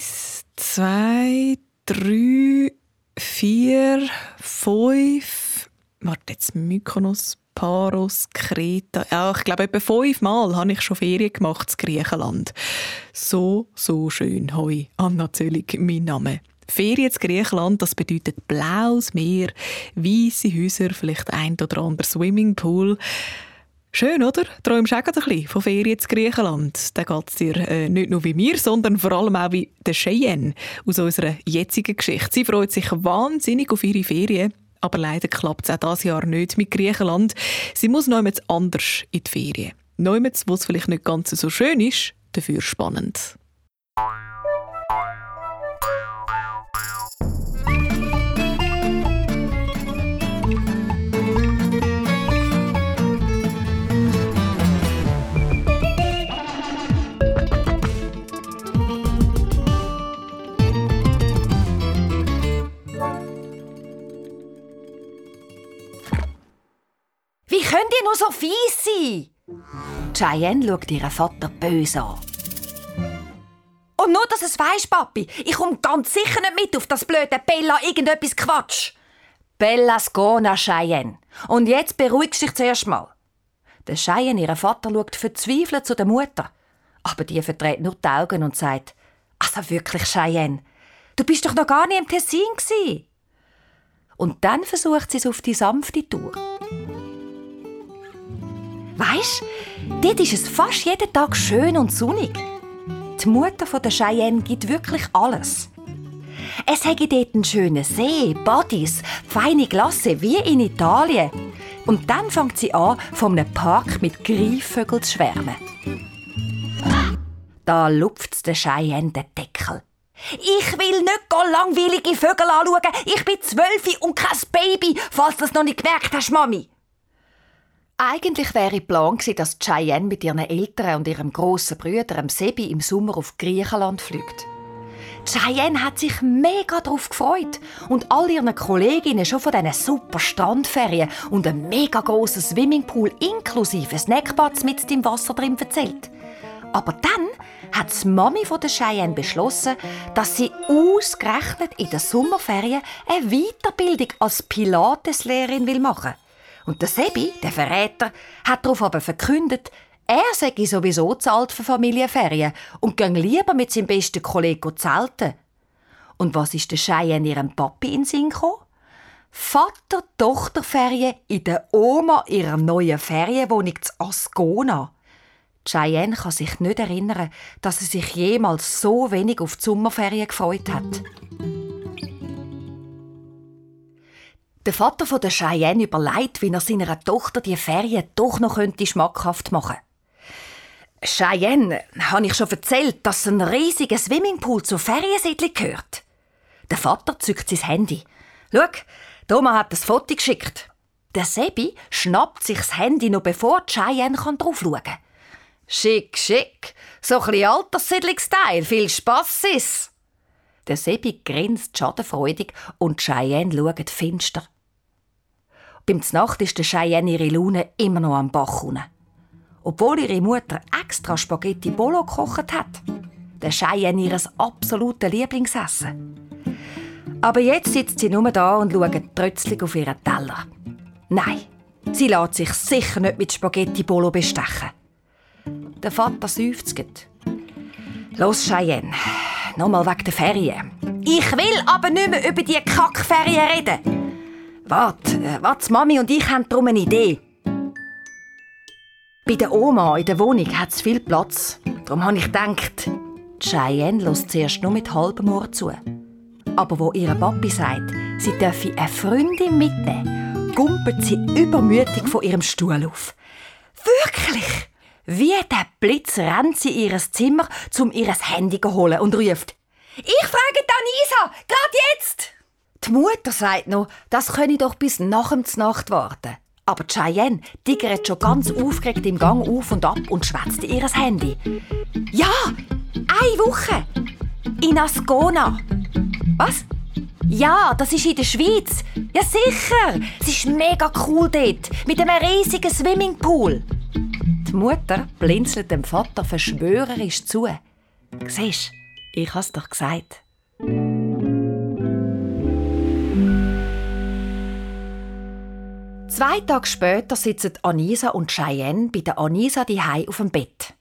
Eins, zwei, drei, vier, fünf. Warte, jetzt Mykonos, Paros, Kreta. Ja, ich glaube, etwa fünfmal habe ich schon Ferien gemacht in Griechenland. So, so schön. Hoi, Anna Zöllig, mein Name. Ferien in Griechenland, das bedeutet blaues Meer, weiße Häuser, vielleicht ein oder andere Swimmingpool. Schön, oder? Träumst du auch ein bisschen von Ferien in Griechenland? Da geht es dir äh, nicht nur wie mir, sondern vor allem auch wie der Cheyenne aus unserer jetzigen Geschichte. Sie freut sich wahnsinnig auf ihre Ferien, aber leider klappt es auch dieses Jahr nicht mit Griechenland. Sie muss noch anders in die Ferien. Noch wo es vielleicht nicht ganz so schön ist, dafür spannend. Könnt ihr nur so fies sein? Cheyenne schaut ihren Vater böse an. Und nur, dass es weisst, Papi, ich komme ganz sicher nicht mit auf das blöde Bella irgendetwas Quatsch. Bella Skona, Cheyenne. Und jetzt beruhigst dich zuerst mal. Der Cheyenne, ihr Vater, schaut verzweifelt zu der Mutter. Aber die verdreht nur die Augen und sagt, also wirklich, Cheyenne, du bist doch noch gar nicht im Tessin gewesen. Und dann versucht sie es auf die sanfte Tour. Weisst, dort ist es fast jeden Tag schön und sonnig. Die Mutter der Cheyenne gibt wirklich alles. Es hätte dort einen schönen See, Bodies, feine Glasse, wie in Italien. Und dann fängt sie an, von einem Park mit Greifvögeln zu schwärmen. Da lupft der Cheyenne den Deckel. Ich will nicht langweilige Vögel anschauen. Ich bin zwölf und kein Baby, falls du das noch nicht gemerkt hast, Mami. Eigentlich wäre Plan gewesen, dass Cheyenne mit ihren Eltern und ihrem grossen Bruder, Sebi, im Sommer auf Griechenland fliegt. Cheyenne hat sich mega darauf gefreut und all ihren Kolleginnen schon von diesen super Strandferien und einem mega grossen Swimmingpool inklusive Snackplatz mit dem Wasser drin erzählt. Aber dann hat die Mami von der Cheyenne beschlossen, dass sie ausgerechnet in den Sommerferien eine Weiterbildung als Pilateslehrerin machen will. Und der Sebi, der Verräter, hat darauf aber verkündet, er sei sowieso zu alt für Familienferien und ging lieber mit seinem besten Kollegen zelten. Und was ist der Cheyenne ihrem Papi in Sinn gekommen? Vater-Tochter-Ferien in der Oma ihrer neuen Ferienwohnung zu Ascona. Cheyenne kann sich nicht erinnern, dass sie sich jemals so wenig auf die Sommerferien gefreut hat. Der Vater von der Cheyenne überlegt, wie er seiner Tochter die Ferien doch noch könnte schmackhaft machen Cheyenne, habe ich schon erzählt, dass ein riesiger Swimmingpool zur Feriensiedlung gehört? Der Vater zückt sein Handy. Schau, Thomas hat das Foto geschickt. Der Sebi schnappt sich das Handy noch bevor Cheyenne drauf schauen kann. Schick, schick. So ein bisschen Alterssiedlungsteil. Viel Spass ist. Der Sebi grinst schadenfreudig und Cheyenne schaut finster. Beim Znacht ist der Cheyenne ihre Laune immer noch am Bach unten. Obwohl ihre Mutter extra Spaghetti Bolo gekocht hat. Der Cheyenne ihres absoluten Lieblingsessen. Aber jetzt sitzt sie nur da und schaut trötzlich auf ihren Teller. Nein, sie lässt sich sicher nicht mit Spaghetti Bolo bestechen. Der Vater seufzt. Los, Cheyenne, Nochmal wegen der Ferien. Ich will aber nicht mehr über die Kackferien reden. Warte, äh, Mami und ich haben darum eine Idee. Bei der Oma in der Wohnung hat es viel Platz. Darum habe ich gedacht, Cheyenne lässt zuerst nur mit halbem Ohr zu. Aber wo ihre Papi sagt, sie dürfe eine Freundin mitnehmen, gumpelt sie übermütig von ihrem Stuhl auf. Wirklich? Wie der Blitz rennt sie in ihr Zimmer, um ihr Handy zu holen und ruft: Ich frage Danisa, gerade jetzt! Die Mutter sagt noch, das könne doch bis nach dem Nacht warten. Aber Cheyenne tigert schon ganz aufgeregt im Gang auf und ab und schwätzt in ihr Handy. Ja, eine Woche! In Ascona. Was? Ja, das ist in der Schweiz. Ja, sicher. Es ist mega cool dort. Mit einem riesigen Swimmingpool. Die Mutter blinzelt dem Vater verschwörerisch zu. Siehst Ich has doch gesagt. Zwei Tage später sitzen Anisa und Cheyenne bei der Anisa die auf dem Bett.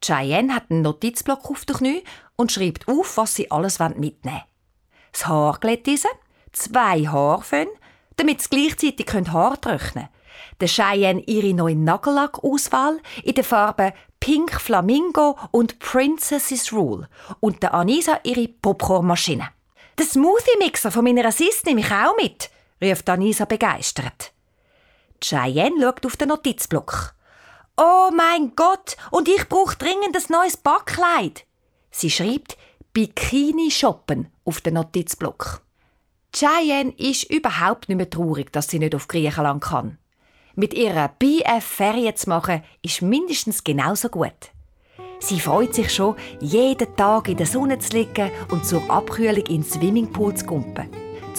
Cheyenne hat einen Notizblock auf den Knie und schreibt auf, was sie alles mitnehmen wollen. Das Haar glättisen, zwei Haarföhn, damit sie gleichzeitig Haar trocknen können. Der Cheyenne ihre neue Nagellackauswahl in den Farben Pink Flamingo und Princess's Rule und der Anisa ihre Popcornmaschine. Den Smoothie-Mixer von meiner Sis nehme ich auch mit, rief Anisa begeistert. Cheyenne schaut auf den Notizblock. Oh mein Gott, und ich brauche dringend ein neues Backkleid. Sie schreibt Bikini shoppen auf den Notizblock. Cheyenne ist überhaupt nicht mehr traurig, dass sie nicht auf Griechenland kann. Mit ihrer BF Ferien zu machen, ist mindestens genauso gut. Sie freut sich schon, jeden Tag in der Sonne zu liegen und zur Abkühlung ins Swimmingpool zu kumpen.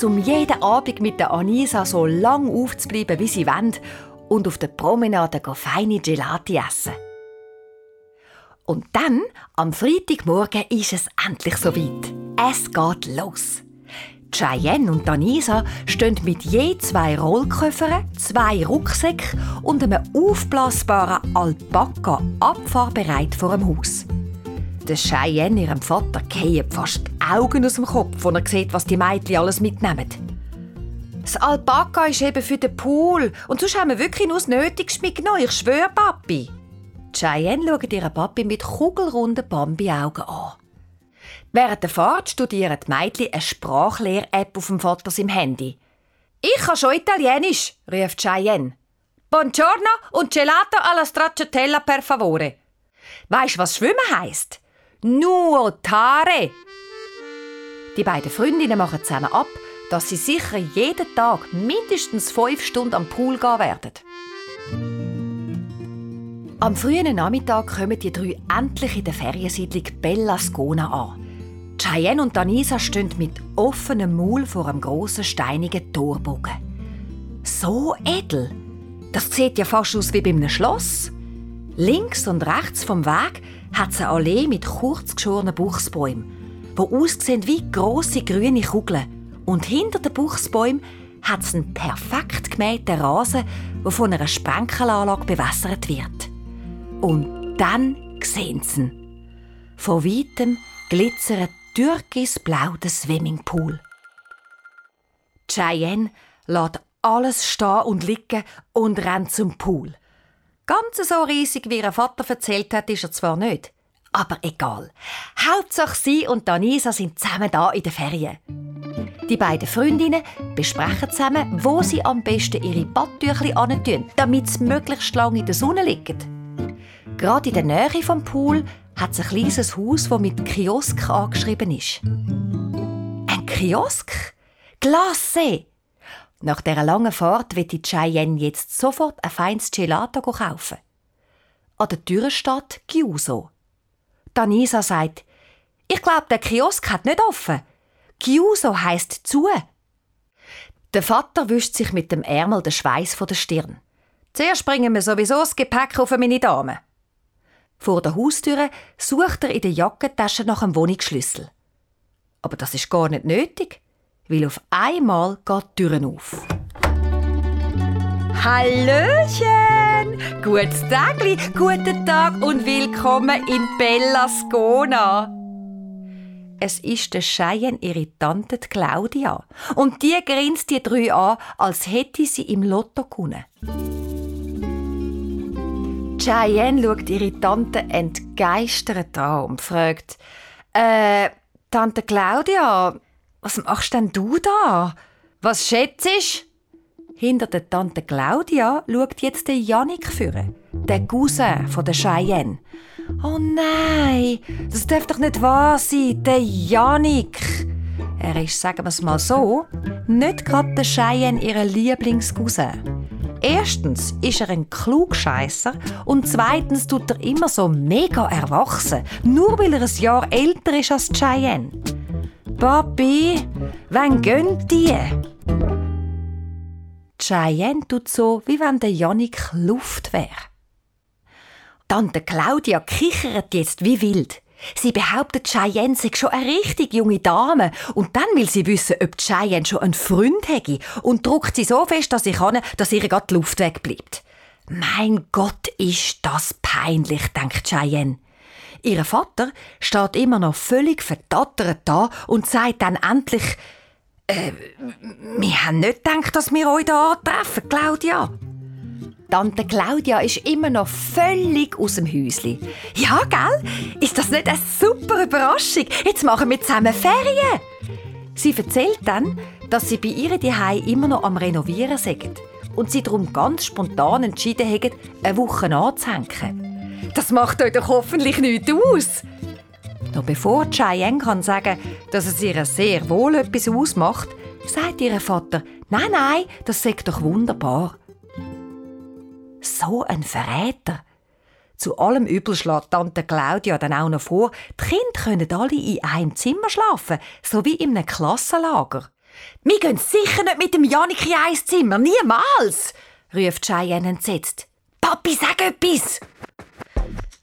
Um jeden Abend mit der Anisa so lang aufzubleiben, wie sie wollen und auf der Promenade feine Gelati essen. Und dann, am Freitagmorgen, ist es endlich soweit. Es geht los. Cheyenne und Anisa stehen mit je zwei Rollköffern, zwei Rucksäcken und einem aufblasbaren Alpaka abfahrbereit vor dem Haus. Der Cheyenne, ihrem Vater, gehen fast die Augen aus dem Kopf, wenn er sieht, was die Mädchen alles mitnehmen. Das Alpaka ist eben für den Pool und sonst haben wir wirklich nur das Nötigste mitgenommen, ich schwöre, Papi. Cheyenne schaut ihren Papi mit kugelrunden Bambi-Augen an. Während der Fahrt studieren die Mädchen eine Sprachlehr-App auf dem Vater im Handy. «Ich kann schon Italienisch», rief Cheyenne. «Buongiorno und gelato alla stracciatella per favore». Weisst was Schwimmen heisst? Nuotare. Die beiden Freundinnen machen zusammen ab, dass sie sicher jeden Tag mindestens fünf Stunden am Pool gehen werden. Am frühen Nachmittag kommen die drei endlich in der Feriensiedlung Bella Scona an. Cheyenne und Anisa stehen mit offenem Maul vor einem grossen steinigen Torbogen. So edel! Das sieht ja fast aus wie bei einem Schloss. Links und rechts vom Weg hat es eine Allee mit kurz geschorenen Buchsbäumen, die aussehen wie grosse grüne Kugeln. Und hinter den Buchsbäumen hat es einen perfekt gemähten Rasen, der von einer Sprenkelanlage bewässert wird. Und dann sehen sie ihn. Von weitem glitzert türkisblau der Swimmingpool. Cheyenne lässt alles stehen und liegen und rennt zum Pool. Ganz so riesig, wie ihr Vater erzählt hat, ist er zwar nicht. Aber egal. Hauptsache sie und Danisa sind zusammen da in den Ferien. Die beiden Freundinnen besprechen zusammen, wo sie am besten ihre Badtüchli antun, damit sie möglichst lange in der Sonne liegen. Gerade in der Nähe vom Pool hat es ein kleines Haus, das mit Kiosk angeschrieben ist. Ein Kiosk? Klasse! Nach dieser langen Fahrt wird die Cheyenne jetzt sofort ein feines Gelato kaufen. An der Tür steht Giuso. Danisa sagt, ich glaube, der Kiosk hat nicht offen. Giuso heisst zu. Der Vater wischt sich mit dem Ärmel den Schweiß von der Stirn. Zuerst bringen wir sowieso das Gepäck auf meine Dame. Vor der Haustür sucht er in der Jackentasche nach einem Wohnungsschlüssel. Aber das ist gar nicht nötig, weil auf einmal geht die Tür auf. Hallöchen! Gutes Tagli, guten Tag und willkommen in Bella Scona. Es ist der Cheyenne ihre Tante Claudia und die grinst die drei an, als hätte sie im Lotto gewonnen. Cheyenne schaut ihre Tante entgeistert an und fragt, äh, Tante Claudia, was machst denn du da? Was schätzt Hinter der Tante Claudia schaut jetzt der Janik führen, der Cousin von der Cheyenne. Oh nein, das darf doch nicht wahr sein, der Janik. Er ist, sagen wir es mal so, nicht gerade der Cheyenne ihre Lieblingscousin. Erstens ist er ein Klugscheisser und zweitens tut er immer so mega erwachsen, nur weil er ein Jahr älter ist als Cheyenne. Papi, wann gönnt die? Cheyenne tut so, wie wenn der Janik Luft wäre. Tante Claudia kichert jetzt wie wild. Sie behauptet, Cheyenne sei schon eine richtig junge Dame. Und dann will sie wissen, ob Cheyenne schon einen Freund hätte und druckt sie so fest, dass sie kann, dass ihr gerade die Luft wegbleibt. Mein Gott, ist das peinlich, denkt Cheyenne. Ihr Vater steht immer noch völlig verdattert da und sagt dann endlich, äh, wir haben nicht gedacht, dass wir euch hier antreffen, Claudia. Tante Claudia ist immer noch völlig aus dem Häuschen. Ja, gell? Ist das nicht eine super Überraschung? Jetzt machen wir zusammen Ferien. Sie erzählt dann, dass sie bei ihr Hause immer noch am Renovieren sind und sie darum ganz spontan entschieden haben, eine Woche anzuhängen. Das macht euch doch hoffentlich nichts aus. Noch bevor Cheyenne kann sagen, dass es ihr sehr wohl etwas ausmacht, sagt ihr Vater, nein, nein, das sagt doch wunderbar. So ein Verräter. Zu allem Übel schlägt Tante Claudia dann auch noch vor, die Kinder können alle in einem Zimmer schlafen, so wie in einem Klassenlager. Wir gehen sicher nicht mit dem Janik in ein Zimmer, niemals, ruft Cheyenne entsetzt. Papi, sag etwas!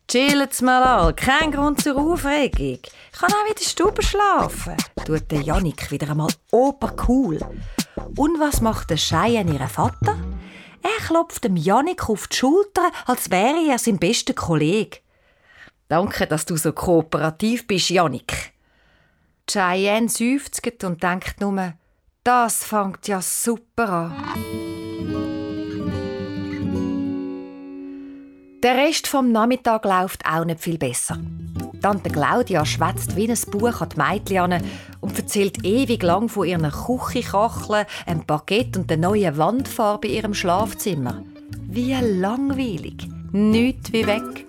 Chillen's mal an, kein Grund zur Aufregung. Ich kann auch in der Stube schlafen, tut der Janik wieder einmal obercool. Und was macht der Cheyenne ihren Vater? Er klopft dem Janik auf die Schulter, als wäre er sein bester Kollege. Danke, dass du so kooperativ bist, Janik. Cheyenne seufzt und denkt nur, das fängt ja super an. Der Rest vom Nachmittag läuft auch nicht viel besser. Tante Claudia schwätzt wie ein Buch an die Mädchen und erzählt ewig lang von ihren Küchenkacheln, einem Baguette und der neuen Wandfarbe in ihrem Schlafzimmer. Wie langweilig. Nichts wie weg.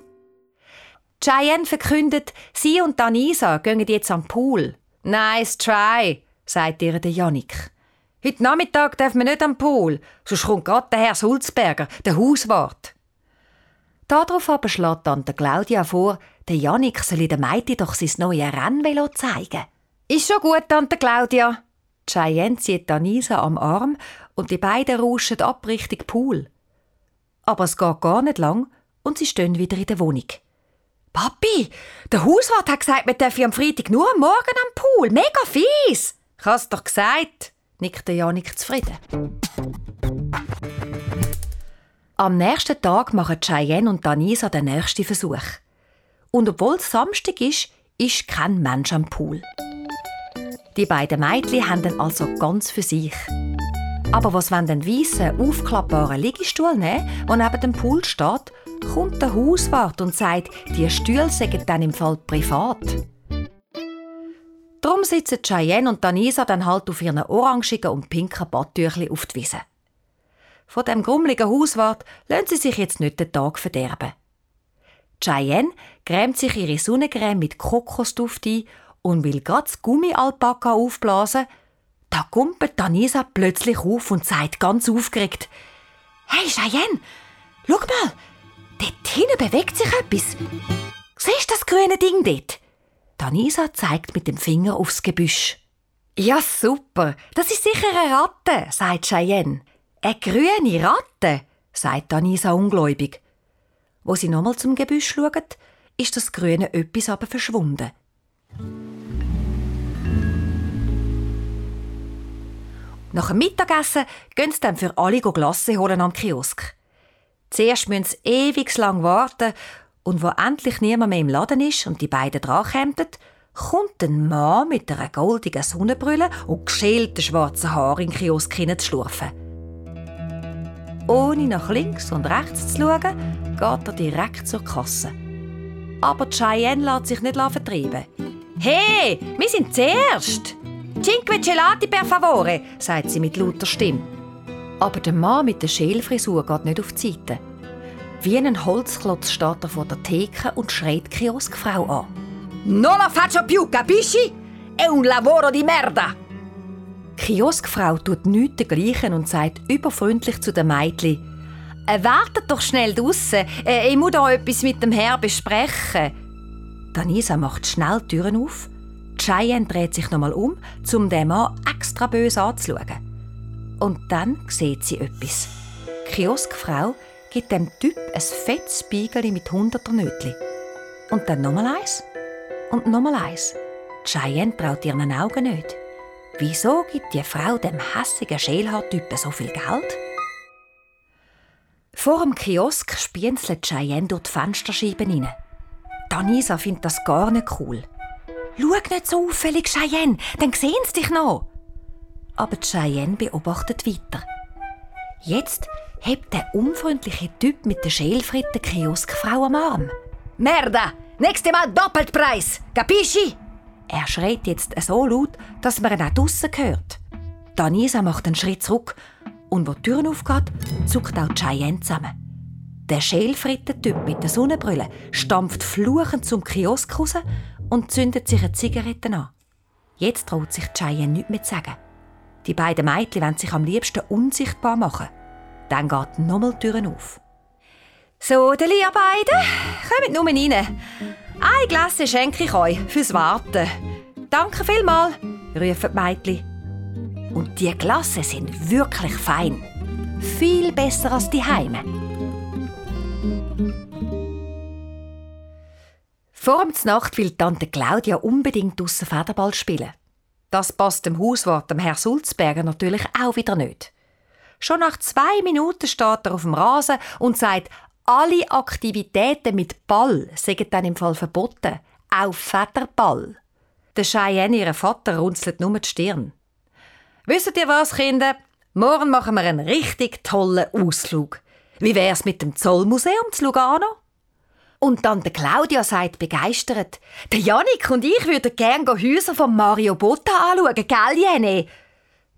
Cheyenne verkündet, sie und Danisa gehen jetzt am Pool. Nice try, sagt ihr der Janik. Heute Nachmittag darf man nicht am Pool, sonst kommt gerade der Herr Sulzberger, der Hauswart. Darauf aber schlägt Tante Claudia vor, der Janik soll der Meiti doch sein neues Rennvelo zeigen. Ist schon gut, Tante Claudia. Cheyenne zieht Anisa am Arm und die beiden rauschen ab Richtung Pool. Aber es geht gar nicht lang und sie stehen wieder in der Wohnung. Papi, der Hauswart hat gesagt, wir dürfen am Freitag nur am Morgen am Pool. Mega fies. Ich hab's doch gesagt, nickt Janik zufrieden. Am nächsten Tag machen Cheyenne und Danisa den nächsten Versuch. Und obwohl es Samstag ist, ist kein Mensch am Pool. Die beiden Mädchen haben dann also ganz für sich. Aber was wenn den weißen, aufklappbaren Liegestuhl nehmen, der neben dem Pool steht, kommt der Hauswart und sagt, die Stühle seien dann im Fall privat. Darum sitzen Cheyenne und Danisa dann halt auf ihren orangigen und pinken Badtüchli auf die Wiese. Von dem grummeligen Hauswart lassen sie sich jetzt nicht den Tag verderben. Cheyenne grämt sich ihre Sonnencreme mit Kokosduft ein und will grad das Gummialpaka aufblasen. Da kumpelt Danisa plötzlich auf und sagt ganz aufgeregt: Hey Cheyenne, schau mal, dort hinten bewegt sich etwas. Siehst du das grüne Ding dort? Danisa zeigt mit dem Finger aufs Gebüsch. Ja, super, das ist sicher eine Ratte, sagt Cheyenne. Eine grüne Ratte, sagt Danisa ungläubig. Wo sie nochmal zum Gebüsch schauen, ist das grüne Öppis aber verschwunden. Nach dem Mittagessen gehen sie dann für alle Glasse holen am Kiosk. Zuerst müssen sie ewig lang warten und wo endlich niemand mehr im Laden ist und die beiden drankommen, kommt ein Mann mit einer goldigen Sonnenbrille und geschälten schwarzen Haaren in den Kiosk hineinzuschlurfen. Ohne nach links und rechts zu schauen, geht er direkt zur Kasse. Aber Cheyenne lässt sich nicht vertreiben. Hey, wir sind zuerst! Cinque gelati per favore, sagt sie mit lauter Stimme. Aber der Mann mit der Schälfrisur geht nicht auf die Seite. Wie ein Holzklotz steht er vor der Theke und schreit die Kioskfrau an. Non la faccio più, capisci? È un lavoro di merda! Die Kioskfrau tut nichts dergleichen und sagt überfreundlich zu den Mädchen, äh, wartet doch schnell draussen. Äh, ich muss da etwas mit dem Herrn besprechen. Danisa macht schnell die Türen auf. Cheyenne dreht sich nochmal um, um den Mann extra böse anzuschauen. Und dann sieht sie etwas. Die Kioskfrau gibt dem Typ ein fettes Spiegel mit hunderter Nötli. Und dann nochmal eins. und nochmal eins. Cheyenne traut ihren Augen nicht. Wieso gibt die Frau dem hässigen Schälhaartypen so viel Geld? Vor dem Kiosk spienzelt Cheyenne durch die Fensterscheiben hinein. Danisa findet das gar nicht cool. Schau nicht so auffällig, Cheyenne, dann sehen sie dich noch. Aber Cheyenne beobachtet weiter. Jetzt hebt der unfreundliche Typ mit der Schälfritten Kioskfrau am Arm. Merda! Nächste Mal doppelt Preis! Capisci? Er schreit jetzt so laut, dass man ihn auch draussen hört. Danisa macht einen Schritt zurück und wo die Tür aufgeht, zuckt auch Cheyenne zusammen. Der Schälfrittentyp mit der Sonnenbrille stampft fluchend zum Kiosk raus und zündet sich eine Zigarette an. Jetzt traut sich Cheyenne nichts mehr zu sagen. Die beiden Mädchen wollen sich am liebsten unsichtbar machen. Dann geht nochmal die Tür auf. So, die beiden, kommt nur rein. Ein Glas schenke ich euch fürs Warten. Danke vielmals, rufen die Mädchen. Und die Glasse sind wirklich fein. Viel besser als die Heime. Vor dem Nacht will Tante Claudia unbedingt draussen Federball spielen. Das passt dem Hauswart, dem Herr Sulzberger, natürlich auch wieder nicht. Schon nach zwei Minuten steht er auf dem Rasen und sagt, alle Aktivitäten mit Ball sind dann im Fall verboten. Auch Federball. Der Cheyenne, ihr Vater, runzelt nur die Stirn. Wisst ihr was, Kinder? Morgen machen wir einen richtig tollen Ausflug. Wie wär's mit dem Zollmuseum zu Lugano? Und dann der Claudia sagt begeistert, der Janik und ich würden gerne Häuser von Mario Botta anschauen, gell, Jenny?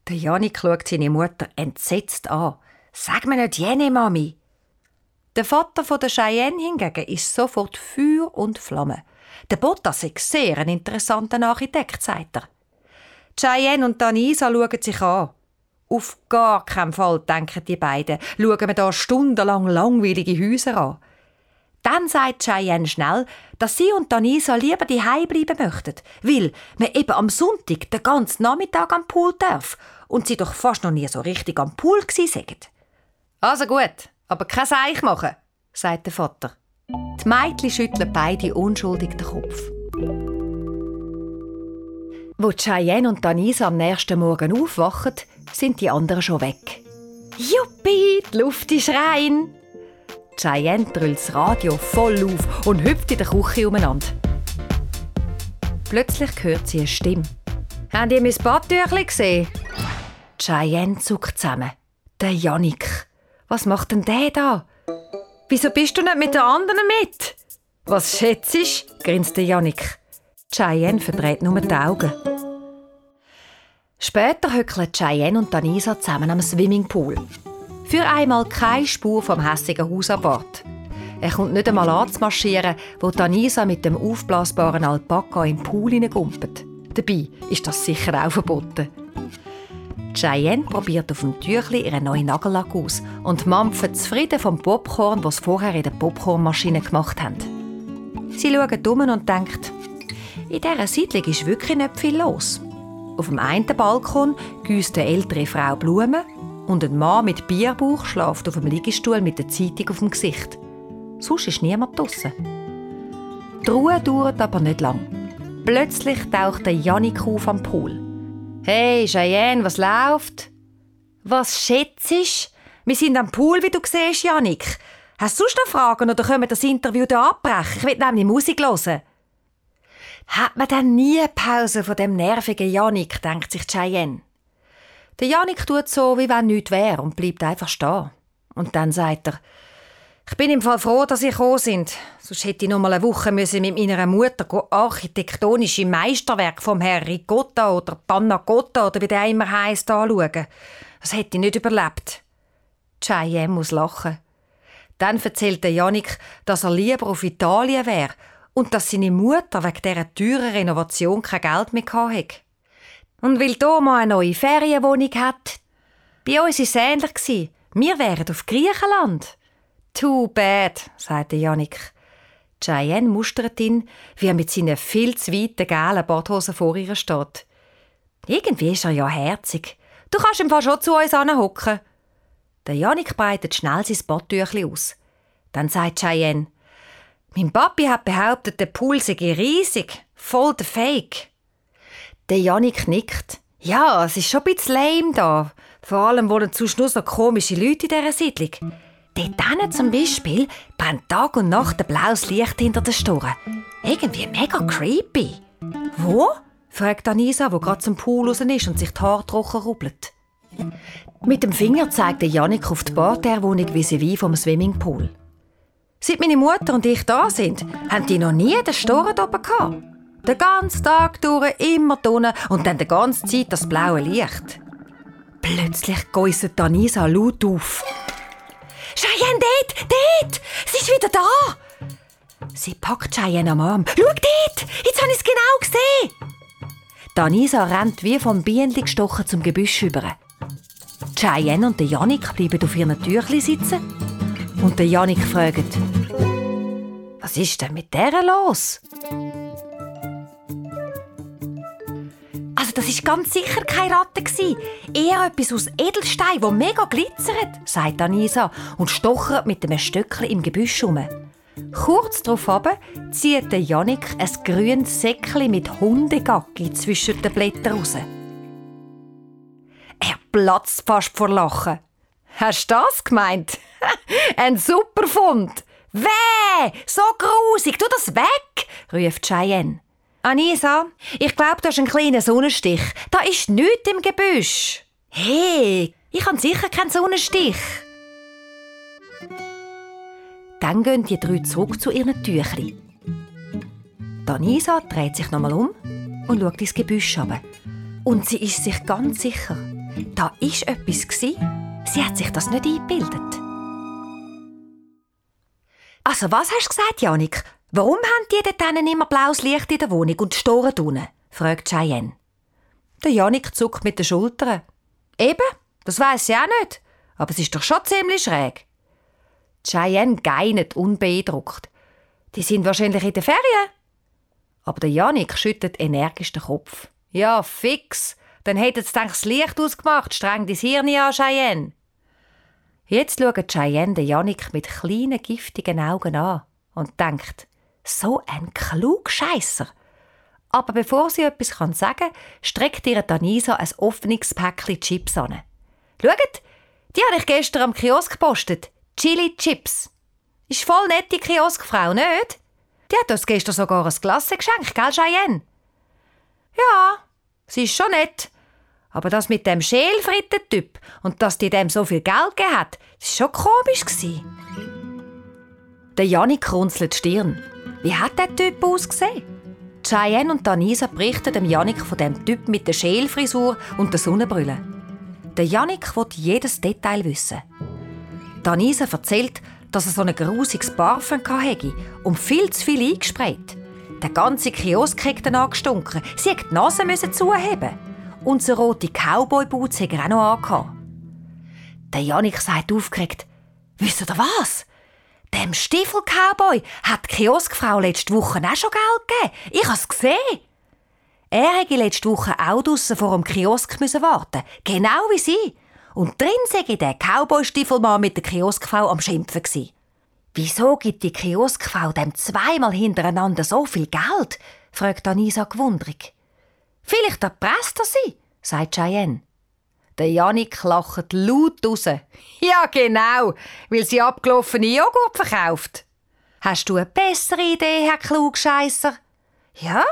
Der Janik schaut seine Mutter entsetzt an. Sag mir nicht Jenny, Mami. Der Vater von der Cheyenne hingegen ist sofort Feuer und Flamme. Der Bottas ist sehr ein interessanter Architekt, sagt er. Cheyenne und Danisa schauen sich an. Auf gar keinen Fall, denken die beiden, schauen wir da stundenlang langweilige Häuser an. Dann sagt Cheyenne schnell, dass sie und Danisa lieber die bleiben möchten, weil man eben am Sonntag den ganzen Nachmittag am Pool darf und sie doch fast noch nie so richtig am Pool gsi sind. Also gut, aber kein Seich machen, sagt der Vater. Die Mädchen schütteln beide unschuldig den Kopf. Wo Cheyenne und Danisa am nächsten Morgen aufwachen, sind die anderen schon weg. Juppie, die Luft ist rein! Cheyenne drüllt das Radio voll auf und hüpft in der Küche umeinander. Plötzlich hört sie eine Stimme. Habt ihr mein Badtüchli gesehen? Cheyenne zuckt zusammen. Der Janik. Was macht denn der da? Wieso bist du nicht mit den anderen mit? Was schätzt grinste Janik. Cheyenne verdreht nur die Augen. Später hückeln Cheyenne und Danisa zusammen am Swimmingpool. Für einmal keine Spur vom hässigen Haus an Bord. Er kommt nicht einmal anzumarschieren, wo Danisa mit dem aufblasbaren Alpaka im Pool hineingumpelt. Dabei ist das sicher auch verboten. Cheyenne probiert auf dem Tüchli ihren neuen Nagellack aus und mampft zufrieden vom Popcorn, was vorher in der Popcornmaschine gemacht haben. Sie schaut um und denkt, in dieser Siedlung ist wirklich nicht viel los. Auf dem einen Balkon gießt eine ältere Frau Blumen und ein Mann mit Bierbauch schläft auf dem Liegestuhl mit der Zeitung auf dem Gesicht. Sonst ist niemand draussen. Die Ruhe dauert aber nicht lang. Plötzlich taucht der Janik auf am Pool. Hey, Cheyenne, was läuft? Was schätzt Wir sind am Pool, wie du siehst, Janik. Hast du sonst noch Fragen oder können wir das Interview hier abbrechen? Ich will nämlich Musik hören. Hat man denn nie Pause von dem nervigen Janik, denkt sich Cheyenne. Der Janik tut so, wie wenn nichts wäre und bleibt einfach stehen. Und dann sagt er, ich bin im Fall froh, dass ihr gekommen sind. Sonst hätte ich noch mal eine Woche müssen mit meiner Mutter architektonische Meisterwerk vom Herr Ricotta oder Panna Cotta oder wie der immer heisst anschauen. Das hätte ich nicht überlebt. Cheyenne muss lachen. Dann erzählt der Janik, dass er lieber auf Italien wäre und dass seine Mutter wegen dieser teuren Renovation kein Geld mehr hatte. Und weil Thomas eine neue Ferienwohnung hat. Bei uns war es ähnlich. Wir wären auf Griechenland. Too bad, sagte Janik. Cheyenne mustert ihn, wie er mit seinen viel zu weiten gelben Badhosen vor ihr steht. Irgendwie ist er ja herzig. Du kannst im Fall schon zu uns hocken. Der Janik breitet schnell sein Badtüchli aus. Dann sagt Cheyenne, mein Papi hat behauptet, der Pool sei riesig. Voll der Fake. Der Janik nickt. Ja, es ist schon ein bisschen lame da. Vor allem wohnen sonst nur so komische Leute in dieser Siedlung. Dort zum Beispiel brennt Tag und Nacht ein blaues Licht hinter den Storen. Irgendwie mega creepy. Wo? fragt Anisa, wo gerade zum Pool raus ist und sich die Haare trocken rubbelt. Mit dem Finger zeigt Janik auf die Parterwohnung vis-à-vis vom Swimmingpool. Seit meine Mutter und ich da sind, haben die noch nie den Storen oben gehabt. Den ganzen Tag durch, immer drinnen und dann die ganze Zeit das blaue Licht. Plötzlich geusset Anisa laut auf. Cheyenne, dort, dort! Sie ist wieder da! Sie packt Cheyenne am Arm. Schau dort! Jetzt habe ich es genau gesehen! Danisa rennt wie vom Bienenli gestochen zum Gebüsch über. Cheyenne und Janik bleiben auf ihren Türchen sitzen. Und Janik fragt, was ist denn mit der los? Das ist ganz sicher keine Ratte eher etwas aus Edelstein, wo mega glitzert, sagt Anisa und stochert mit einem Stöckchen im Gebüsch um. Kurz darauf zieht Janik ein grünes Säckchen mit Hundegacki zwischen den Blättern raus. Er platzt fast vor Lachen. Hast du das gemeint? Ein super Fund! Weh! So grusig! Tu das weg! ruft Cheyenne. Anisa, ich glaube, da ist ein kleiner Sonnenstich. Da ist nichts im Gebüsch. Hey, ich habe sicher keinen Sonnenstich. Dann gehen die drei zurück zu ihren Tüchern. Danisa dreht sich nochmal um und schaut ins Gebüsch runter. Und sie ist sich ganz sicher, da war etwas. Sie hat sich das nicht eingebildet. Also, was hast du gesagt, Janik? Warum haben die dort immer blaues Licht in der Wohnung und Storen unten? fragt Cheyenne. Der Janik zuckt mit den Schultern. Eben, das weiß sie auch nicht. Aber es ist doch schon ziemlich schräg. Cheyenne geinet unbeeindruckt. Die sind wahrscheinlich in der Ferien. Aber der Janik schüttet energisch den Kopf. Ja, fix. Dann hätte es das Licht ausgemacht. Streng dein Hirn an, Cheyenne. Jetzt schaut Cheyenne den Janik mit kleinen, giftigen Augen an und denkt, so ein Klugscheisser. Aber bevor sie etwas sagen kann, streckt ihr Danisa ein offenes Päckchen Chips an. Schaut, die habe ich gestern am Kiosk gepostet. Chili Chips. Ist voll nett, die Kioskfrau, nicht? Die hat uns gestern sogar ein Klasse geschenkt, gell, Cheyenne? Ja, sie ist schon nett. Aber das mit dem Schälfritten-Typ und dass die dem so viel Geld gegeben hat, war schon komisch. Der Janik runzelt die Stirn. Wie hat der Typ ausgesehen? Cheyenne und Danisa berichten dem Janik von dem Typ mit der Schälfrisur und der Sonnenbrille. Der Janik will jedes Detail wissen. Danisa erzählt, dass er so ein grusiges Parfum hatte und viel zu viel eingesprayt. Der ganze Kiosk hat dann angestunken. Sie musste die Nase zuheben. Unser rote Cowboy-Boots hat er auch noch angehabt. Der Janik sagt aufgeregt, «Wisst ihr was? Dem Stiefel-Cowboy hat die Kioskfrau letzte Woche auch schon Geld gegeben. Ich habe es gesehen.» Er hätte letzte Woche auch draussen vor dem Kiosk warten genau wie sie. Und drin sei der Cowboy-Stiefelmann mit der Kioskfrau am Schimpfen gewesen. Wieso gibt die Kioskfrau dem zweimal hintereinander so viel Geld? fragt Anisa gewundrig. Vielleicht erpresst er sie, sagt Cheyenne. Der Janik lacht laut raus. Ja, genau, weil sie abgelaufene Joghurt verkauft. Hast du eine bessere Idee, Herr Klugscheisser? Ja?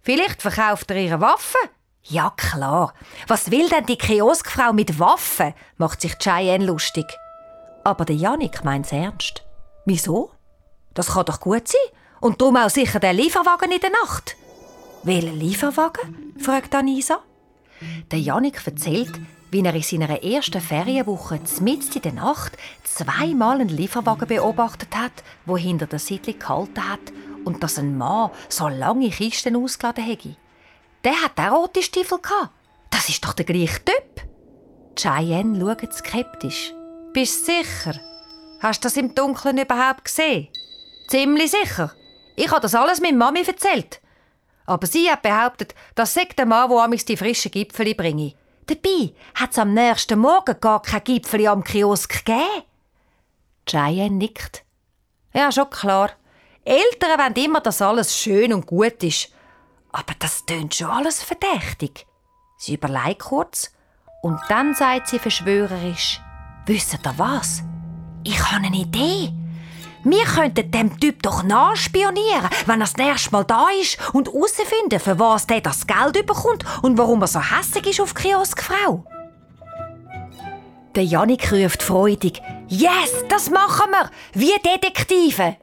Vielleicht verkauft er ihre Waffen? Ja, klar. Was will denn die Kioskfrau mit Waffen? macht sich Cheyenne lustig. Aber der Janik meint's ernst. Wieso? Das kann doch gut sein. Und darum auch sicher der Lieferwagen in der Nacht. Welchen Lieferwagen? fragt Anisa. Der Janik erzählt, wie er in seiner ersten Ferienwoche mitten in der Nacht zweimal einen Lieferwagen beobachtet hat, wo hinter der Siedlung gehalten hat und dass ein Mann so lange Kisten ausgeladen hätte. Der hat auch rote Stiefel gehabt. Das ist doch der gleiche Typ. Cheyenne schaut skeptisch. Bist du sicher? Hast du das im Dunkeln überhaupt gesehen? Ziemlich sicher. Ich habe das alles meiner Mami erzählt. Aber sie hat behauptet, das sei der Mann, der die frischen Gipfeli bringe. Dabei hat es am nächsten Morgen gar kein Gipfeli am Kiosk gegeben. Cheyenne nickt. Ja, schon klar. Eltern wollen immer, dass alles schön und gut ist. Aber das tönt schon alles verdächtig. Sie überlegt kurz und dann sagt sie verschwörerisch: Wisst ihr was? Ich habe eine Idee. Wir könnten dem Typ doch nachspionieren, wenn er das nächste Mal da ist und herausfinden, für was der das Geld bekommt und warum er so hässlich ist auf die Kioskfrau. Der Janik ruft freudig: Yes, das machen wir! Wie Detektive!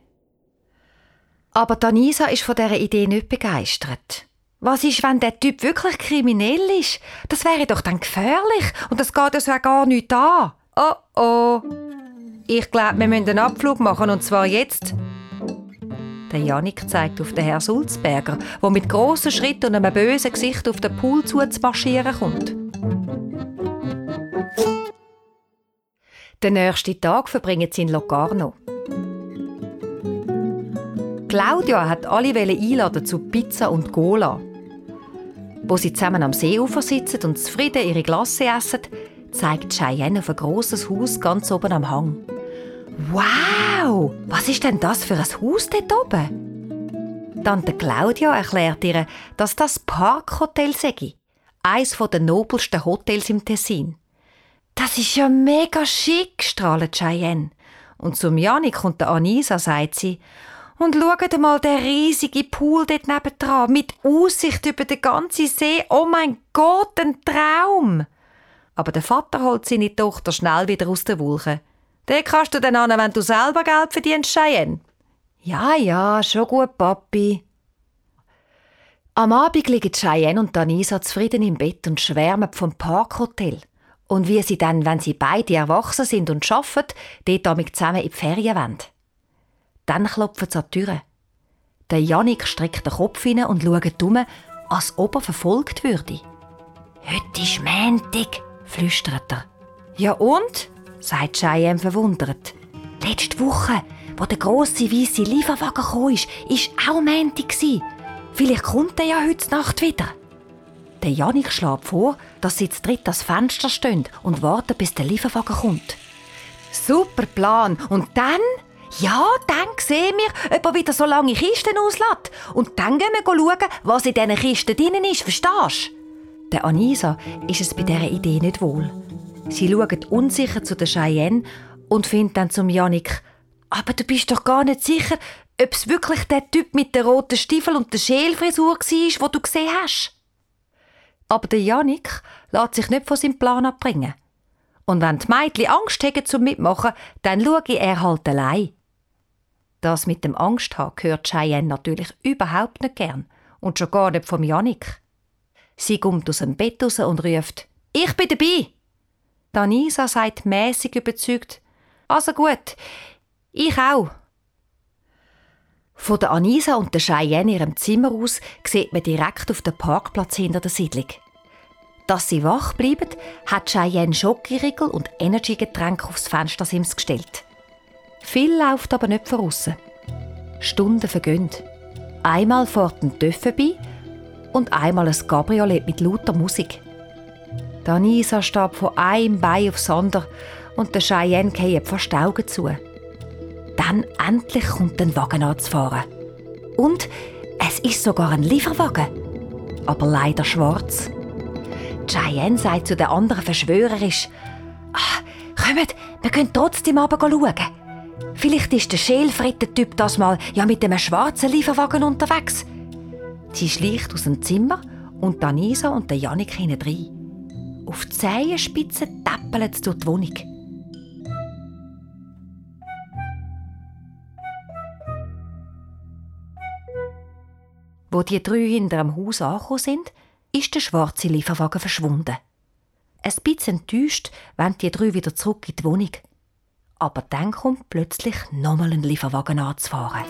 Aber Danisa ist von dieser Idee nicht begeistert. Was ist, wenn der Typ wirklich kriminell ist? Das wäre doch dann gefährlich und das geht uns ja gar nicht an. Oh oh. Ich glaube, wir müssen einen Abflug machen und zwar jetzt. Der Janik zeigt auf den Herrn Sulzberger, der mit grossen Schritten und einem bösen Gesicht auf den Pool zuzumarschieren kommt. Den nächsten Tag verbringen sie in Locarno. Claudia hat alle einladen zu Pizza und Cola. Wo sie zusammen am Seeufer sitzen und zufrieden ihre Glasse essen, zeigt Cheyenne auf ein grosses Haus ganz oben am Hang. Wow, was ist denn das für ein Haus dort oben? Tante Claudia erklärt ihr, dass das Parkhotel sei, eines der nobelsten Hotels im Tessin. Das ist ja mega schick, strahlt Cheyenne. Und zum Janik und der Anisa sagt sie, und schaut mal den riesigen Pool dort nebendran, mit Aussicht über den ganzen See. Oh mein Gott, ein Traum! Aber der Vater holt seine Tochter schnell wieder aus der Wolke. Den kannst du dann an, wenn du selber Geld verdienst, Cheyenne. Ja, ja, schon gut, Papi. Am Abend liegen Cheyenne und Danisa zufrieden im Bett und schwärmen vom Parkhotel. Und wie sie dann, wenn sie beide erwachsen sind und arbeiten, dort damit zusammen in die Ferien wollen. Dann klopfen sie an die Tür. Der Janik streckt den Kopf hin und schaut um, als ob er verfolgt würde. «Heute ist Montag», flüstert er. «Ja und?» Sagt Cheyenne verwundert. Letzte Woche, wo der grosse weiße Lieferwagen kam, ist, ist auch Montag. Vielleicht kommt er ja heute Nacht wieder. Der Janik schlägt vor, dass sie zu dritt das Fenster stehen und warten, bis der Lieferwagen kommt. Super Plan. Und dann? Ja, dann sehen wir, ob er wieder so lange Kisten auslässt. Und dann gehen wir schauen, was in diesen Kisten drin ist, verstehst du? Der Anisa ist es bei dieser Idee nicht wohl. Sie schaut unsicher zu der Cheyenne und findet dann zum Janik, aber du bist doch gar nicht sicher, ob es wirklich der Typ mit der roten Stiefel und der Schälfrisur war, wo du gesehen hast. Aber der Janik lässt sich nicht von seinem Plan abbringen. Und wenn die Mädchen Angst haben zum Mitmachen, dann schaue er halt allein. Das mit dem Angst haben hört Cheyenne natürlich überhaupt nicht gern und schon gar nicht vom Janik. Sie kommt aus dem Bett raus und ruft, ich bin dabei. Danisa sagt mäßig überzeugt, also gut, ich auch. Von der Anisa und der Cheyenne in ihrem Zimmer aus sieht man direkt auf den Parkplatz hinter der Siedlung. Dass sie wach bleiben, hat Cheyenne Schokoriegel und Energygetränke aufs Fenstersims gestellt. Viel läuft aber nicht voraus. Stunden vergehen. Einmal fährt ein Töff vorbei und einmal ein Cabriolet mit lauter Musik. Danisa starb von einem Bein aufs andere und der Cheyenne geht fast die Augen zu. Dann endlich kommt ein Wagen anzufahren. Und es ist sogar ein Lieferwagen. Aber leider schwarz. Cheyenne sagt zu den anderen verschwörerisch, ah, kommt, wir können trotzdem aber schauen. Vielleicht ist der Schälfritter-Typ das mal ja mit einem schwarzen Lieferwagen unterwegs. Sie schleicht aus dem Zimmer und Danisa und der Janik hinein. Auf die Zehenspitze tappeln sie durch die Wohnung. Wo die drei hinter dem Haus angekommen sind, ist der schwarze Lieferwagen verschwunden. Ein bisschen enttäuscht wollen die drei wieder zurück in die Wohnung. Aber dann kommt plötzlich nochmal ein Lieferwagen anzufahren.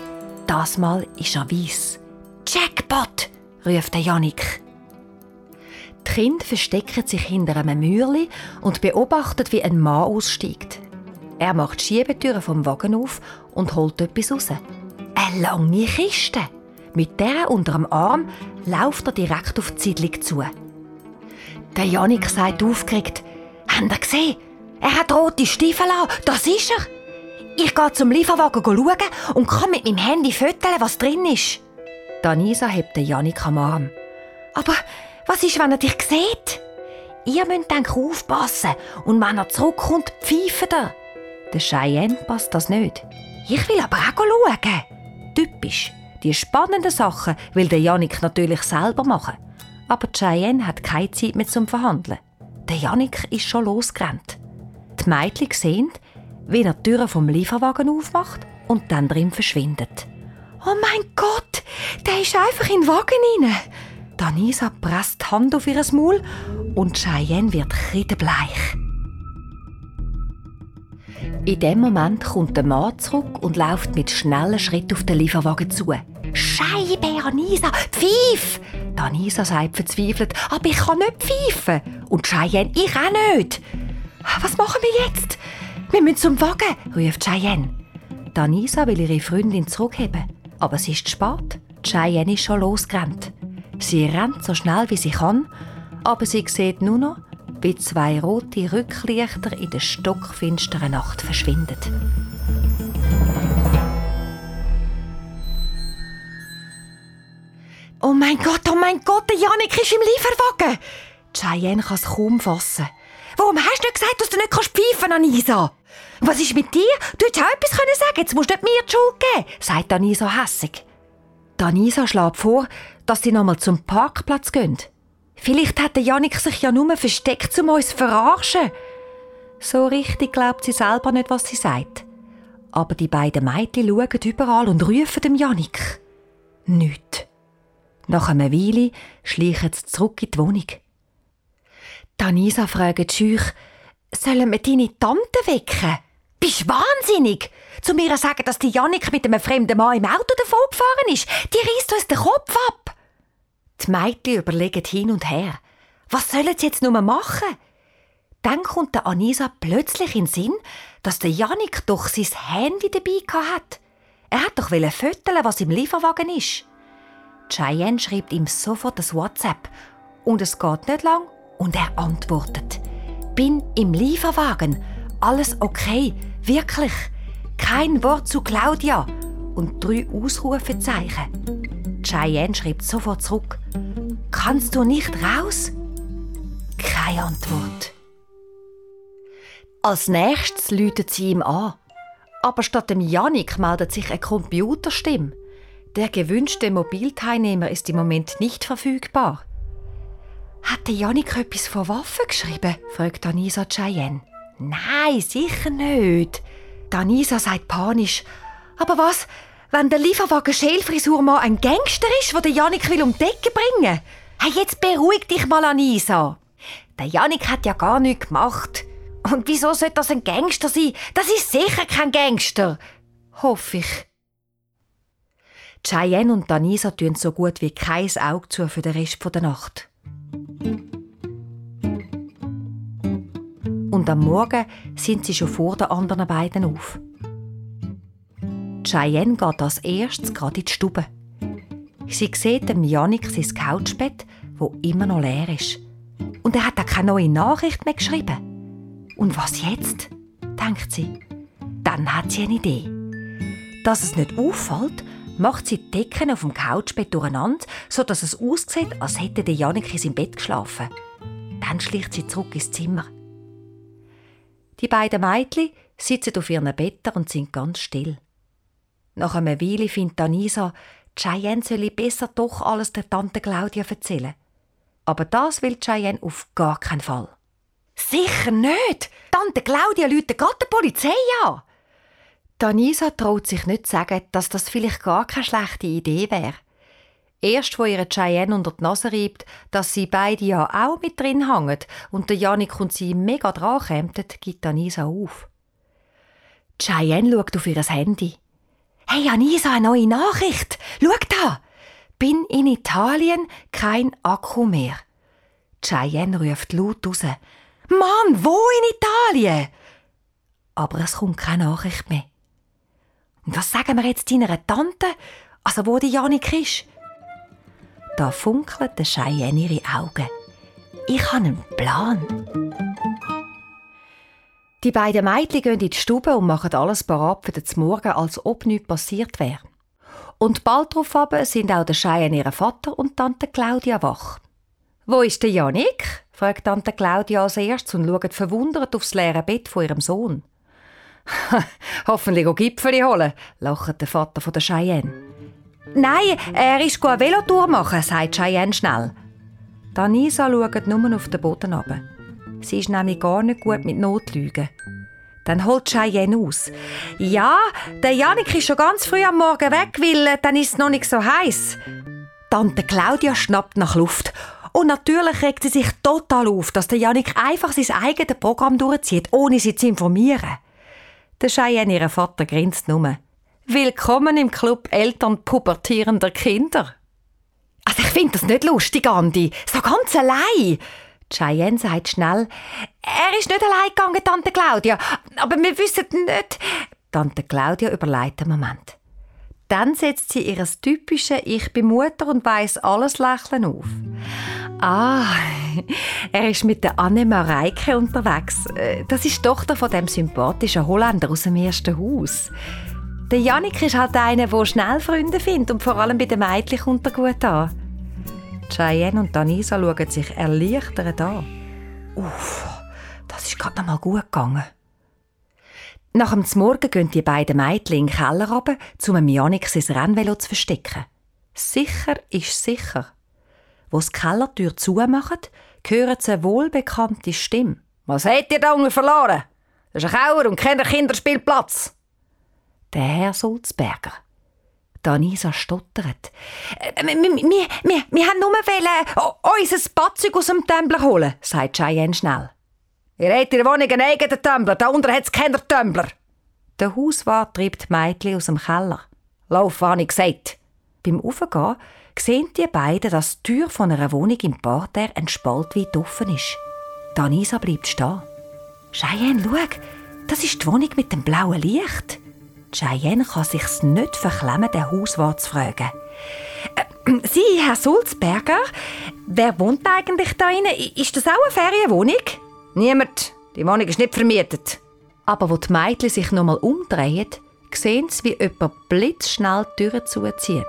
Das Mal ist er weiss. Jackpot! ruft der Janik. Die Kinder verstecken sich hinter einem Mürli und beobachten, wie ein Mann aussteigt. Er macht die Schiebetüre vom Wagen auf und holt etwas raus. Eine lange Kiste. Mit der unter dem Arm läuft er direkt auf die Siedlung zu. Der Janik sagt aufgeregt: Habt ihr gesehen? Er hat rote Stiefel an. Das ist er. Ich gehe zum Lieferwagen schauen und kann mit meinem Handy fotografieren, was drin ist. Danisa hebt den Janik am Arm. Aber was ist, wenn er dich sieht? Ihr müsst dann aufpassen und wenn er zurückkommt, pfeifen er. Der Cheyenne passt das nicht. Ich will aber auch schauen. Typisch. Die spannenden Sachen will der Janik natürlich selber machen. Aber Cheyenne hat keine Zeit mehr zum Verhandeln. Der Janik ist schon losgerannt. Die Mädchen sehen, wie er die Türen vom Lieferwagen aufmacht und dann drin verschwindet. Oh mein Gott, der ist einfach in den Wagen hinein. Danisa presst die Hand auf ihr Maul und Cheyenne wird kreidebleich. In dem Moment kommt der Mann zurück und läuft mit schnellen Schritten auf den Lieferwagen zu. Scheibe, Anisa, pfeif! Anisa sagt verzweifelt, aber ich kann nicht pfeifen. Und Cheyenne, ich auch nicht. Was machen wir jetzt? Wir müssen zum Wagen, ruft Cheyenne. Anisa will ihre Freundin zurückheben, aber es ist spät. Cheyenne ist schon losgerannt. Sie rennt so schnell wie sie kann, aber sie sieht nur noch, wie zwei rote Rücklichter in der stockfinsteren Nacht verschwinden. Oh mein Gott, oh mein Gott, der Janik ist im Lieferwagen! Cheyenne kann es kaum fassen. Warum hast du nicht gesagt, dass du nicht pfeifen kannst, Anisa? Was ist mit dir? Du hättest auch etwas sagen Jetzt musst du nicht mir die Schuld geben, sagt Anisa hässig. Anisa schlägt vor, dass sie nochmal zum Parkplatz gehen. Vielleicht hat der Janik sich ja nur versteckt, um uns zu verarschen. So richtig glaubt sie selber nicht, was sie sagt. Aber die beiden Mädchen schauen überall und rufen dem Janik. Nicht. Nach einer Weile schleichen sie zurück in die Wohnung. Danisa fragt schüch, sollen wir deine Tante wecken? Bist wahnsinnig? Zu mir sagen, dass die Janik mit einem fremden Mann im Auto davon gefahren ist. Die reißt uns den Kopf ab. Die Mädchen überlegen hin und her. Was sollen sie jetzt nur machen? Dann kommt der Anisa plötzlich in den Sinn, dass der Janik doch sein Handy dabei hat. Er hat doch föteln, was im Lieferwagen ist. Cheyenne schreibt ihm sofort das WhatsApp. Und es geht nicht lang und er antwortet. Bin im Lieferwagen. Alles okay. Wirklich. Kein Wort zu Claudia. Und drei Ausrufezeichen. Cheyenne schreibt sofort zurück. Kannst du nicht raus? Keine Antwort. Als nächstes läutet sie ihm an. Aber statt dem Janik meldet sich eine Computerstimme. Der gewünschte Mobilteilnehmer ist im Moment nicht verfügbar. Hat der Janik etwas von Waffen geschrieben? fragt Anisa Cheyenne. Nein, sicher nicht. Danisa sagt panisch. Aber was, wenn der Lieferwagen Schälfrisurmann ein Gangster ist, der Janik will um die Decke bringen? Hey, jetzt beruhig dich mal, Anisa. Der Janik hat ja gar nichts gemacht. Und wieso sollte das ein Gangster sein? Das ist sicher kein Gangster. Hoffe ich. Cheyenne und Danisa tun so gut wie kein Auge zu für den Rest der Nacht. Und am Morgen sind sie schon vor den anderen beiden auf. Cheyenne geht als erstes gerade in die Stube. Sie sieht dem Janik sein Couchbett, wo immer noch leer ist. Und er hat auch keine neue Nachricht mehr geschrieben. Und was jetzt? denkt sie. Dann hat sie eine Idee. Dass es nicht auffällt, macht sie die Decken auf dem Couchbett durcheinander, sodass es aussieht, als hätte der Janik in seinem Bett geschlafen. Dann schleicht sie zurück ins Zimmer. Die beiden Mädchen sitzen auf ihren Betten und sind ganz still. Nach einer Weile findet Anisa, Cheyenne solle besser doch alles der Tante Claudia erzählen. Aber das will Cheyenne auf gar keinen Fall. Sicher nicht! Tante Claudia läutet gerade die Polizei an! Danisa traut sich nicht zu sagen, dass das vielleicht gar keine schlechte Idee wäre. Erst wo ihre Cheyenne unter die Nase reibt, dass sie beide ja auch mit drin hängen und der Janik und sie mega dran kämen, gibt Anisa auf. Cheyenne schaut auf ihr Handy. Hey Anisa, eine neue Nachricht! Schau da! Bin in Italien, kein Akku mehr. Cheyenne ruft laut raus. Mann, wo in Italien? Aber es kommt keine Nachricht mehr. Und was sagen wir jetzt deiner Tante? Also wo die Janik ist? Da funkelt der Cheyenne ihre Augen. Ich habe einen Plan. Die beiden Mädchen gehen in die Stube und machen alles parat für den Morgen, als ob nichts passiert wäre. Und bald darauf sind auch der Cheyenne ihr Vater und Tante Claudia wach. «Wo ist der Janik?» fragt Tante Claudia als erstes und schaut verwundert aufs leere Bett von ihrem Sohn. «Hoffentlich auch Gipfeli holen», lacht der Vater von der Cheyenne. «Nein, er ist eine Velotour machen», sagt Cheyenne schnell. Danisa schaut nur auf den Boden runter. Sie ist nämlich gar nicht gut mit Notlügen. Dann holt Cheyenne aus. Ja, der Janik ist schon ganz früh am Morgen weg, weil äh, dann ist es noch nicht so heiß. Tante Claudia schnappt nach Luft. Und natürlich regt sie sich total auf, dass der Janik einfach sein eigenes Programm durchzieht, ohne sie zu informieren. Der Cheyenne, ihr Vater, grinst nur. Willkommen im Club Eltern pubertierender Kinder. Also ich finde das nicht lustig, Andi. So ganz allein. Cheyenne sagt schnell, er ist nicht allein gegangen, Tante Claudia. Aber wir wissen nicht. Tante Claudia überlegt einen Moment. Dann setzt sie ihr typisches Ich bin Mutter und weiss alles Lächeln auf. Ah, er ist mit der Anne Mareike unterwegs. Äh, das ist Tochter von dem sympathischen Holländer aus dem ersten Haus. Der Janik ist halt einer, der schnell Freunde findet und vor allem bei den Mädchen kommt er gut an. Cheyenne und Danisa schauen sich erleichtert an. Uff, das ist gerade noch mal gut gegangen. Nach dem Morgen gehen die beiden Mädchen in den Keller runter, um Janik sein Rennvelo zu verstecken. Sicher ist sicher. Wo die Kellertür zumachen, hören sie eine wohlbekannte Stimme. «Was habt ihr da unten verloren? Das ist ein Kauer und kein Kinderspielplatz!» Der Herr Sulzberger. Danisa stottert. Äh, wir, wir, wir, wir haben nur wollen, unser Badzeug aus dem Tumbler holen, sagt Cheyenne schnell. Ihr habt in der Wohnung einen eigenen Tumbler, da unten hat es keinen Tumbler. Der Hauswart treibt Mädchen aus dem Keller. Lauf, habe ich gesagt. Beim Aufgehen sehen die beiden, dass die Tür von einer Wohnung im Parterre ein Spalt weit offen ist. Danisa bleibt stehen. Cheyenne, schau, das ist die Wohnung mit dem blauen Licht. Cheyenne kann sich's nicht verklemmen, den Hauswart zu fragen. Äh, Sie, Herr Sulzberger, wer wohnt eigentlich da innen? Ist das auch eine Ferienwohnung? Niemand. Die Wohnung ist nicht vermietet. Aber wo die Mädchen sich nochmal umdrehen, sehen sie, wie jemand blitzschnell die Tür zuzieht.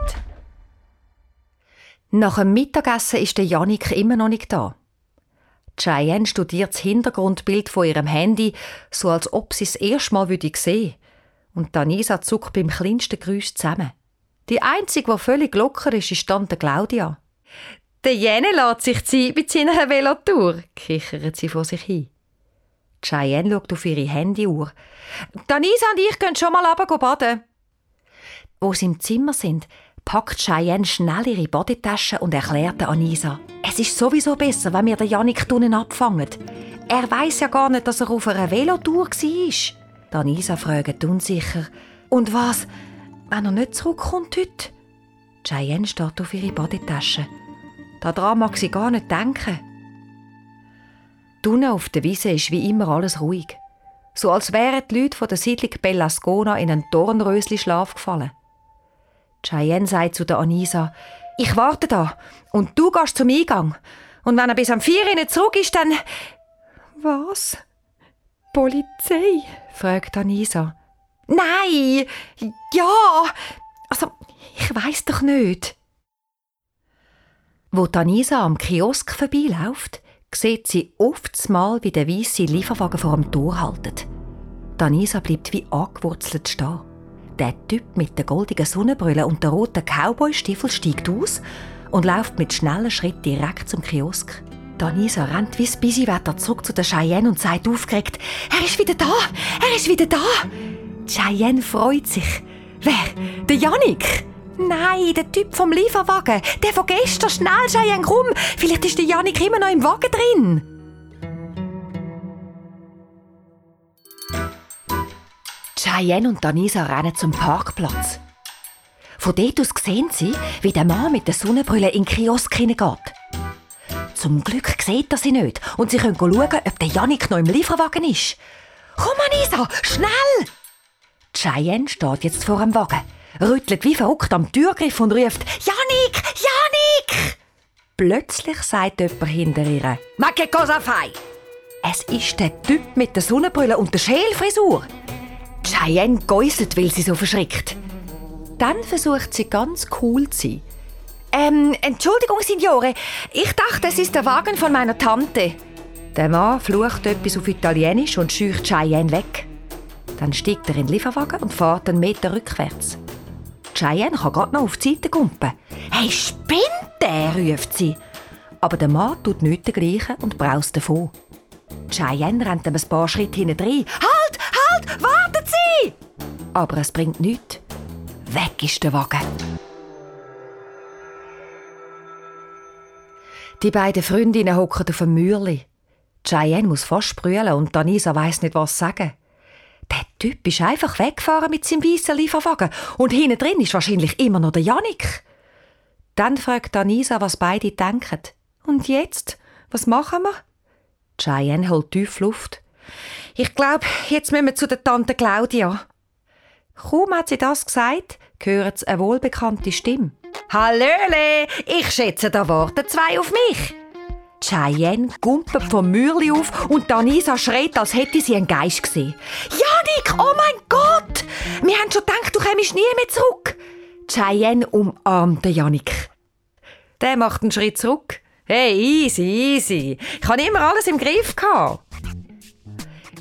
Nach dem Mittagessen ist der Janik immer noch nicht da. Cheyenne studiert das Hintergrundbild von ihrem Handy, so als ob sie es erst mal sehen würde. Und Danisa zuckt beim kleinsten Geräusch zusammen. Die einzige, die völlig locker ist, ist Tante Claudia. Der Jene lässt sich Zeit mit seiner Velotour, kichert sie vor sich hin. Cheyenne schaut auf ihre Handyuhr. Danisa und ich gehen schon mal runter baden. Wo sie im Zimmer sind, packt Cheyenne schnell ihre Bodytasche und erklärt Anisa, es ist sowieso besser, wenn wir den Janik tunen abfangen. Er weiß ja gar nicht, dass er auf einer Velotour war. Danisa fragt unsicher. Und was, wenn er nicht zurückkommt heute? Cheyenne steht auf ihre Badetasche. Daran mag sie gar nicht denken. Unten auf der Wiese ist wie immer alles ruhig. So als wären die Leute von der Siedlung Bellascona in einen Dornrösli-Schlaf gefallen. Cheyenne sagt zu der Anisa, ich warte da und du gehst zum Eingang. Und wenn er bis am vier nicht zurück ist, dann... Was? Polizei? fragt Anisa. Nein! Ja! Also, ich weiß doch nicht. Wo Anisa am Kiosk vorbeiläuft, sieht sie oft mal, wie der weiße Lieferwagen vor dem Tor haltet. Anisa bleibt wie angewurzelt stehen. Der Typ mit der goldigen Sonnenbrille und der roten Cowboy-Stiefel steigt aus und läuft mit schnellen Schritten direkt zum Kiosk. Danisa rennt wie das Bisiwetter zurück zu der Cheyenne und sagt aufgeregt, er ist wieder da, er ist wieder da. Cheyenne freut sich. Wer? Der Janik? Nein, der Typ vom Lieferwagen. Der von gestern. Schnell, Cheyenne, komm. Vielleicht ist der Janik immer noch im Wagen drin. Cheyenne und Danisa rennen zum Parkplatz. Von dort aus sehen sie, wie der Mann mit der Sonnenbrille in den Kiosk hineingeht. Zum Glück sieht er sie nicht und sie können schauen, ob der Janik noch im Lieferwagen ist. Komm, Anisa, schnell! Cheyenne steht jetzt vor dem Wagen, rüttelt wie verrückt am Türgriff und ruft «Janik! Janik!» Plötzlich sagt jemand hinter ihr «Ma cosa fai?» Es ist der Typ mit der Sonnenbrille und der Schälfrisur. Cheyenne geiselt, weil sie so verschrickt. Dann versucht sie ganz cool zu sein. Ähm, Entschuldigung, Signore. Ich dachte, es ist der Wagen von meiner Tante. Der Mann flucht etwas auf Italienisch und scheucht Cheyenne weg. Dann steigt er in den Lieferwagen und fährt einen Meter rückwärts. Cheyenne kann gerade noch auf die Seite gumpen. «Hey, spinnt der!» ruft sie. Aber der Mann tut nichts dergleichen und braust davon. Cheyenne rennt ihm ein paar Schritte hinten rein. «Halt! Halt! Warten Sie!» Aber es bringt nichts. Weg ist der Wagen. Die beiden Freundinnen hocken auf dem Mürli. Cheyenne muss fast brüllen und Danisa weiß nicht, was sagen. Der Typ ist einfach weggefahren mit seinem weißen Lieferwagen und hinten drin ist wahrscheinlich immer noch der Janik. Dann fragt Danisa, was beide denken. Und jetzt? Was machen wir? Cheyenne holt tief Luft. Ich glaube, jetzt müssen wir zu der Tante Claudia. Kaum hat sie das gesagt, hört sie eine wohlbekannte Stimme. Hallöle, ich schätze, da warten zwei auf mich. Cheyenne gumpelt vom Mürli auf und Danisa schreit, als hätte sie einen Geist gesehen. Janik, oh mein Gott! Wir haben schon gedacht, du kommst nie mehr zurück. Cheyenne umarmt Janik. Der macht einen Schritt zurück. Hey, easy, easy. Ich habe immer alles im Griff gehabt.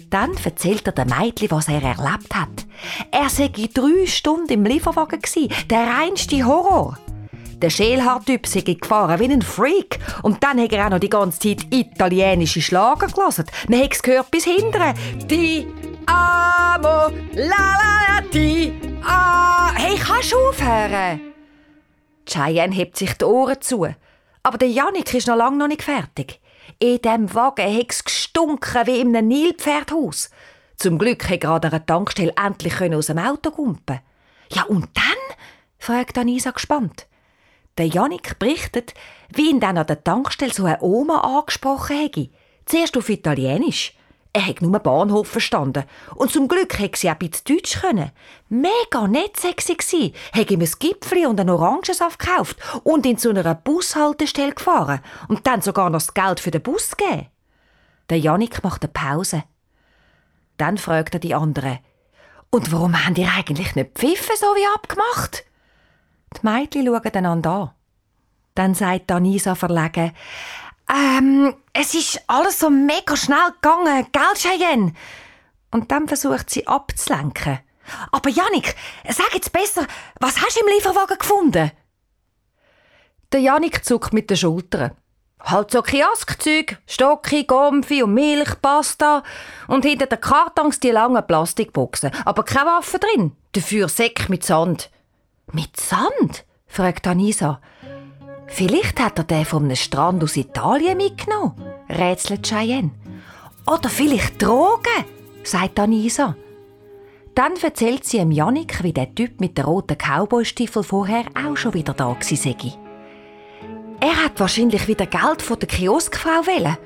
Dann erzählt er dem Mädchen, was er erlebt hat. Er sei drei Stunden im Lieferwagen der reinste Horror. Der Schälhaar-Typ sei gefahren wie ein Freak. Und dann hat er auch noch die ganze Zeit italienische Schlager gelesen. Man hat es gehört bis hinten. Die amo, la la la, die ah. Hey, kannst du aufhören? Cheyenne hebt sich die Ohren zu. Aber der Janik ist noch lange noch nicht fertig. In dem Wagen hat es gestunken wie in einem Nilpferdhaus. Zum Glück konnte gerade an einer Tankstelle endlich aus dem Auto gumpen. Ja, und dann? fragt Anisa gespannt. Der Janik berichtet, wie ihn dann an der Tankstelle so eine Oma angesprochen hätte. Zuerst auf Italienisch. Er hat nur Bahnhof verstanden. Und zum Glück hätte sie auch ein bisschen Deutsch können. Mega nett sexy gsi. Hat ihm ein Gipfeli und einen Orangensaft gekauft und ihn zu einer Bushaltestelle gefahren. Und dann sogar noch das Geld für den Bus gegeben. Der Janik macht eine Pause. Dann fragt er die anderen. Und warum haben ihr eigentlich nicht pfiffen, so wie abgemacht? Die Mädchen schauen einander an. Dann sagt Anisa verlegen, ähm, es ist alles so mega schnell gegangen, gell, Cheyenne? Und dann versucht sie abzulenken. Aber Janik, sag jetzt besser, was hast du im Lieferwagen gefunden? Der Janik zuckt mit den Schultern. Halt so Kioskzeug, Stocki, Gomfi und Milch, Pasta und hinter den Kartons die langen Plastikboxen. Aber keine Waffe drin. Dafür Säck mit Sand. Mit Sand? fragt Anisa. Vielleicht hat er den einem Strand aus Italien mitgenommen, rätselt Cheyenne. Oder vielleicht Drogen, sagt Anisa. Dann erzählt sie ihm Janik, wie der Typ mit den roten Cowboystiefel vorher auch schon wieder da war. Er hat wahrscheinlich wieder Geld von der Kioskfrau wollen.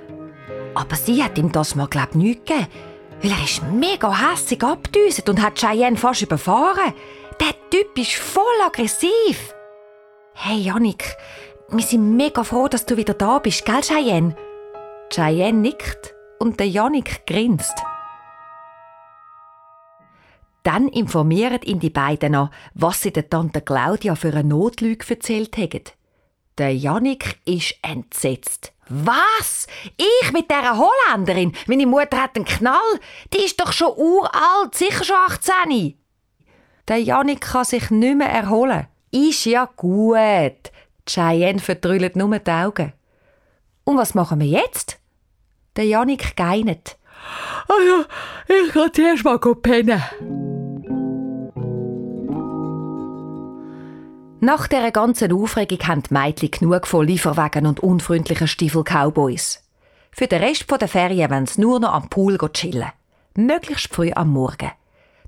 Aber sie hat ihm das mal, glaub nicht gegeben. Weil er ist mega hässig abgedüset und hat Cheyenne fast überfahren. Der Typ ist voll aggressiv. Hey Janik, wir sind mega froh, dass du wieder da bist, gell Cheyenne? Cheyenne nickt und der Janik grinst. Dann informieren ihn die beiden noch, was sie der Tante Claudia für eine Notlüge erzählt haben. Der Janik ist entsetzt. Was? Ich mit dieser Holländerin? Meine Mutter hat einen Knall? Die ist doch schon uralt, sicher schon 18. Der Janik kann sich nicht mehr erholen. Ist ja gut. Cheyenne verdrüllt nur die Augen. Und was machen wir jetzt? Der Janik geinet. Also, ich gehe zuerst mal pennen. Nach dieser ganzen Aufregung haben die Mädchen genug von Lieferwagen und unfreundlichen Stiefel-Cowboys. Für den Rest der Ferien wollen sie nur noch am Pool chillen. Möglichst früh am Morgen.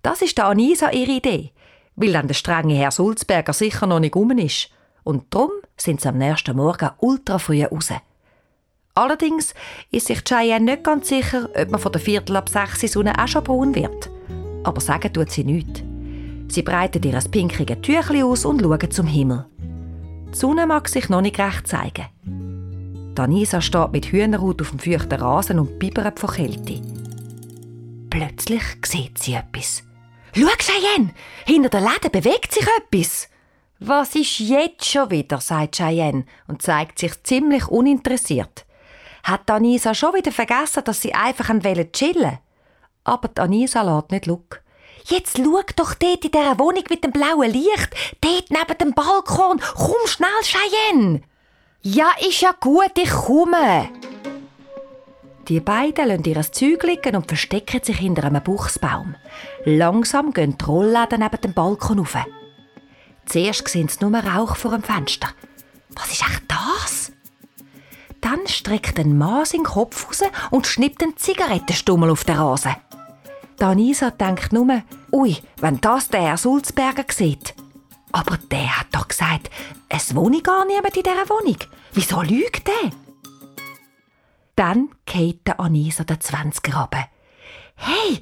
Das ist der Anisa ihre Idee, weil dann der strenge Herr Sulzberger sicher noch nicht rum ist. Und darum sind sie am nächsten Morgen ultra früh raus. Allerdings ist sich Cheyenne nicht ganz sicher, ob man von der Viertel ab sechs Sonne auch schon braun wird. Aber sagen tut sie nichts. Sie breitet ihr pinkiges Tüchli aus und schaut zum Himmel. Die Sonne mag sich noch nicht recht zeigen. Danisa steht mit Hühnerhaut auf dem feuchten Rasen und bibbert vor Kälte. Plötzlich sieht sie etwas. Schau, Cheyenne, hinter der Läden bewegt sich etwas. Was ist jetzt schon wieder, sagt Cheyenne und zeigt sich ziemlich uninteressiert. Hat Anisa schon wieder vergessen, dass sie einfach chillen wollen? Aber Anisa lässt nicht schauen. Jetzt schau doch dort in dieser Wohnung mit dem blauen Licht, dort neben dem Balkon. Komm schnell, Cheyenne! Ja, ist ja gut, ich komme. Die beiden lassen ihr Zeug liegen und verstecken sich hinter einem Buchsbaum. Langsam gehen die Rollläden neben dem Balkon rauf. Zuerst sehen sie nur Rauch vor dem Fenster. Was ist echt das? Dann streckt ein Mann seinen Kopf raus und schnippt einen Zigarettenstummel auf den Rasen. Danisa denkt nur, ui, wenn das der Herr Sulzberger sieht. Aber der hat doch gesagt, es wohne gar niemand in dieser Wohnung. Wieso lügt der? Dann geht der Anisa den 20er runter. Hey,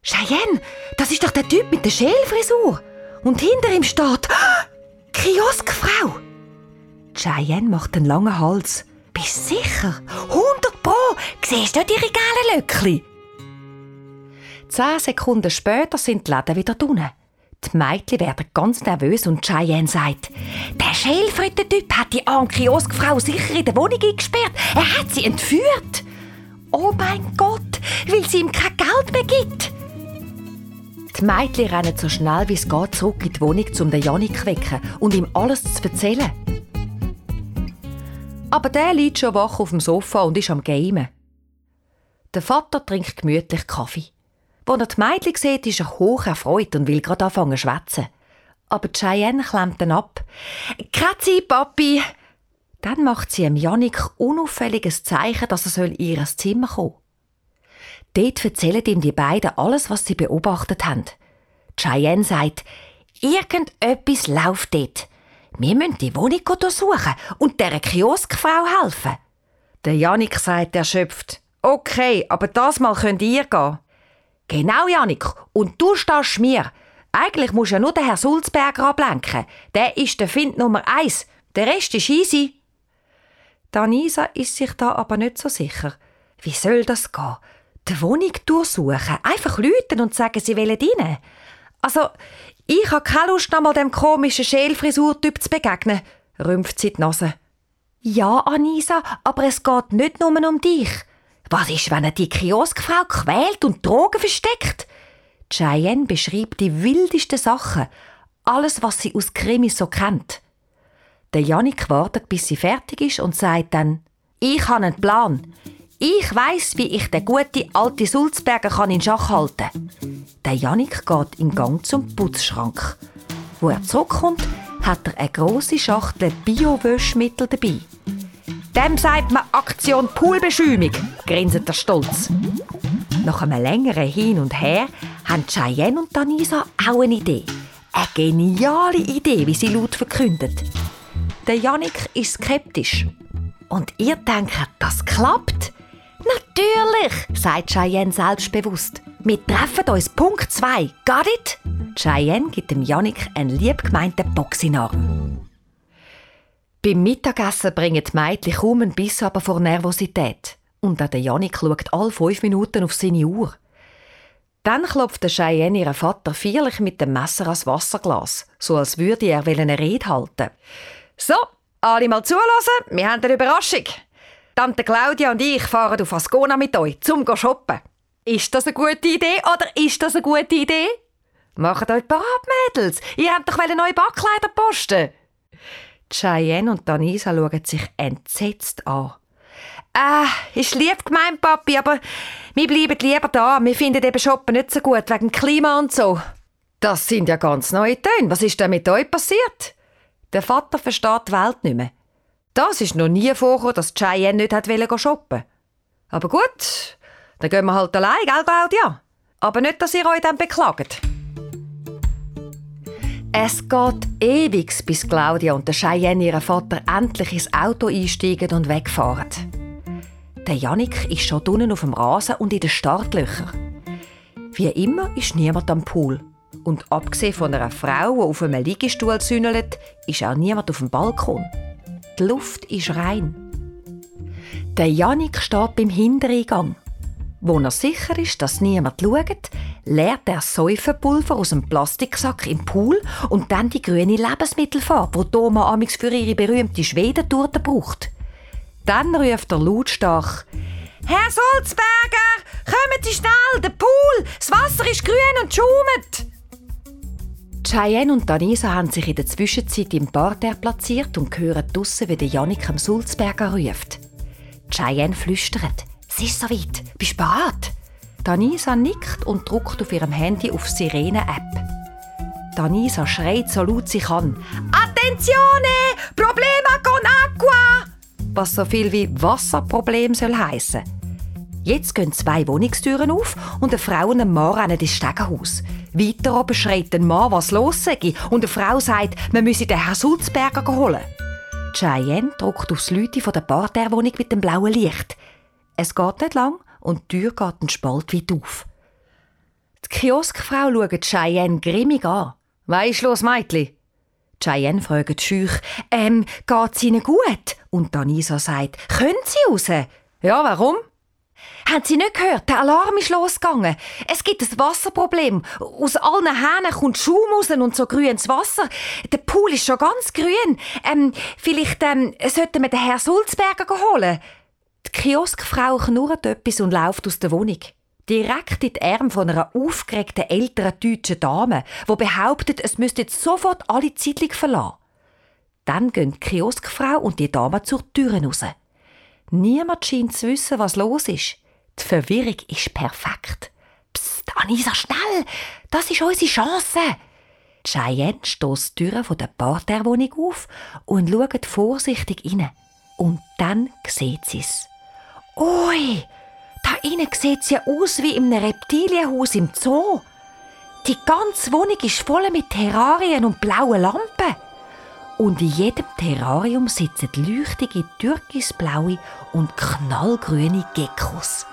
Cheyenne, das ist doch der Typ mit der Schälfrisur. Und hinter ihm steht Kioskfrau. Cheyenne macht einen langen Hals. Bist sicher? 100 Pro! Siehst du die Regale Löckli? Zehn Sekunden später sind die Läden wieder drinnen. Die Mädchen werden ganz nervös und Cheyenne sagt, der Schälfritter-Typ hat die arme sicher in der Wohnung eingesperrt. Er hat sie entführt. Oh mein Gott, weil sie ihm kein Geld mehr gibt. Die Mädchen rennen so schnell wie es geht zurück in die Wohnung, um den Janik zu wecken und ihm alles zu erzählen. Aber der liegt schon wach auf dem Sofa und ist am Gamen. Der Vater trinkt gemütlich Kaffee. Als er die Mädchen sieht, ist er hoch erfreut und will gerade anfangen zu schwätzen. Aber Cheyenne klemmt dann ab. «Keine Papi!» Dann macht sie dem Janik unauffälliges Zeichen, dass er in ihr Zimmer kommen Dort erzählen ihm die beiden alles, was sie beobachtet haben. Cheyenne sagt, irgendetwas läuft dort. Wir müssen die Wohnung untersuchen und der Kioskfrau helfen. Der Janik sagt erschöpft, okay, aber das mal könnt ihr gehen. Genau, Janik, und du stehst mir. Eigentlich muss ja nur der Herr Sulzberger ablenken. Der ist der Find Nummer eins. Der Rest ist easy. Danisa ist sich da aber nicht so sicher. Wie soll das gehen? die Wohnung durchsuchen. Einfach lüten und sagen, sie wollen rein. Also, ich habe keine Lust, einmal dem komischen Schälfrisurtyp zu begegnen, rümpft sie die Nase. Ja, Anisa, aber es geht nicht nur um dich. Was ist, wenn er die Kioskfrau quält und Drogen versteckt? Cheyenne beschreibt die wildesten Sachen. Alles, was sie aus Krimis so kennt. Der Janik wartet, bis sie fertig ist und sagt dann, ich habe einen Plan. Ich weiß, wie ich den guten alten Sulzberger kann in Schach halten Der Janik geht in Gang zum Putzschrank. Wo er zurückkommt, hat er eine grosse Schachtel Bio-Wäschmittel dabei. Dem sagt man Aktion Poolbeschäumung, grinset er stolz. Nach einem längeren Hin und Her haben Cheyenne und Danisa auch eine Idee. Eine geniale Idee, wie sie laut verkündet. Der Janik ist skeptisch. Und ihr denkt, das klappt? Natürlich, sagt Cheyenne selbstbewusst. Wir treffen uns Punkt 2. Got it? Cheyenne gibt dem Janik einen lieb gemeinten Beim Mittagessen bringen die Mädchen kaum einen Biss aber vor Nervosität. Und der Janik schaut alle fünf Minuten auf seine Uhr. Dann klopft der Cheyenne ihren Vater feierlich mit dem Messer ans Wasserglas, so als würde er eine Rede halten. So, alle mal zulassen, wir haben eine Überraschung. Tante Claudia und ich fahren auf Ascona mit euch, zum shoppen. Ist das eine gute Idee oder ist das eine gute Idee? Macht euch parat, Mädels. Ihr habt doch neue Backkleider posten. Cheyenne und Danisa schauen sich entsetzt an. Ah, ist lieb gemeint, Papi, aber wir bleiben lieber da. Wir finden eben Shoppen nicht so gut, wegen Klima und so. Das sind ja ganz neue Töne. Was ist denn mit euch passiert? Der Vater versteht die Welt nicht mehr. Das ist noch nie vorgekommen, dass Cheyenne nicht hat shoppen Aber gut, dann gehen wir halt allein, gell, Claudia? Aber nicht, dass ihr euch dann beklagt. Es geht ewig, bis Claudia und der Cheyenne ihren Vater endlich ins Auto einsteigen und wegfahren. Der Janik ist schon drinnen auf dem Rasen und in den Startlöchern. Wie immer ist niemand am Pool. Und abgesehen von einer Frau, die auf einem Liegestuhl zündelt, ist auch niemand auf dem Balkon. Die Luft ist rein. Der Janik steht beim Hintereingang. Wo er sicher ist, dass niemand schaut, leert er Säufenpulver aus dem Plastiksack im Pool und dann die grüne Lebensmittelfarbe, die Thomas amix für ihre berühmte Schwedentorte braucht. Dann ruft er lautstark «Herr Sulzberger, kommen Sie schnell, der Pool, das Wasser ist grün und schaumet!» Cheyenne und Danisa haben sich in der Zwischenzeit im Parterre platziert und hören draussen, wie Janik am Sulzberger ruft. Cheyenne flüstert «Es ist soweit, bist bereit?» Danisa nickt und drückt auf ihrem Handy auf Sirene-App. Danisa schreit so laut sie kann. Attenzione! Problema con acqua! Was so viel wie Wasserproblem soll heißen. Jetzt gehen zwei Wohnungstüren auf und eine Frau und ein Mann rennen ins Stegenhaus. Weiter oben schreit ein Mann, was los sei, und eine Frau sagt, man müsse den Herrn Sulzberger holen. Cheyenne drückt aufs Leute von der Parterrewohnung mit dem blauen Licht. Es geht nicht lang und die Tür geht einen Spalt weit auf. Die Kioskfrau schaut Cheyenne grimmig an. «Weisst los, Meitli?» Cheyenne fragt schüch, «Ähm, geht's Ihnen gut?» Und Danisa sagt, «Können Sie raus?» «Ja, warum?» Haben Sie nicht gehört? Der Alarm ist losgegangen. Es gibt ein Wasserproblem. Aus allen Hähnen kommt Schaum raus und so grünes Wasser. Der Pool ist schon ganz grün. Ähm, vielleicht ähm, sollten wir den Herrn Sulzberger holen. Die Kioskfrau knurrt etwas und läuft aus der Wohnung. Direkt in die Arme von einer aufgeregten älteren deutschen Dame, die behauptet, es müsste jetzt sofort alle Zeitung verlassen. Dann gehen die Kioskfrau und die Dame zur Tür raus. Niemand scheint zu wissen, was los ist. Die Verwirrung ist perfekt. Psst, Anisa, schnell! Das ist unsere Chance! Cheyenne stößt die Tür der Parterrewohnung auf und schaut vorsichtig rein. Und dann sieht sie es. Ui, da innen sieht ja aus wie einem Reptilienhaus im Zoo. Die ganze Wohnung ist voll mit Terrarien und blauen Lampen. Und in jedem Terrarium sitzen leuchtige türkisblaue und knallgrüne Geckos.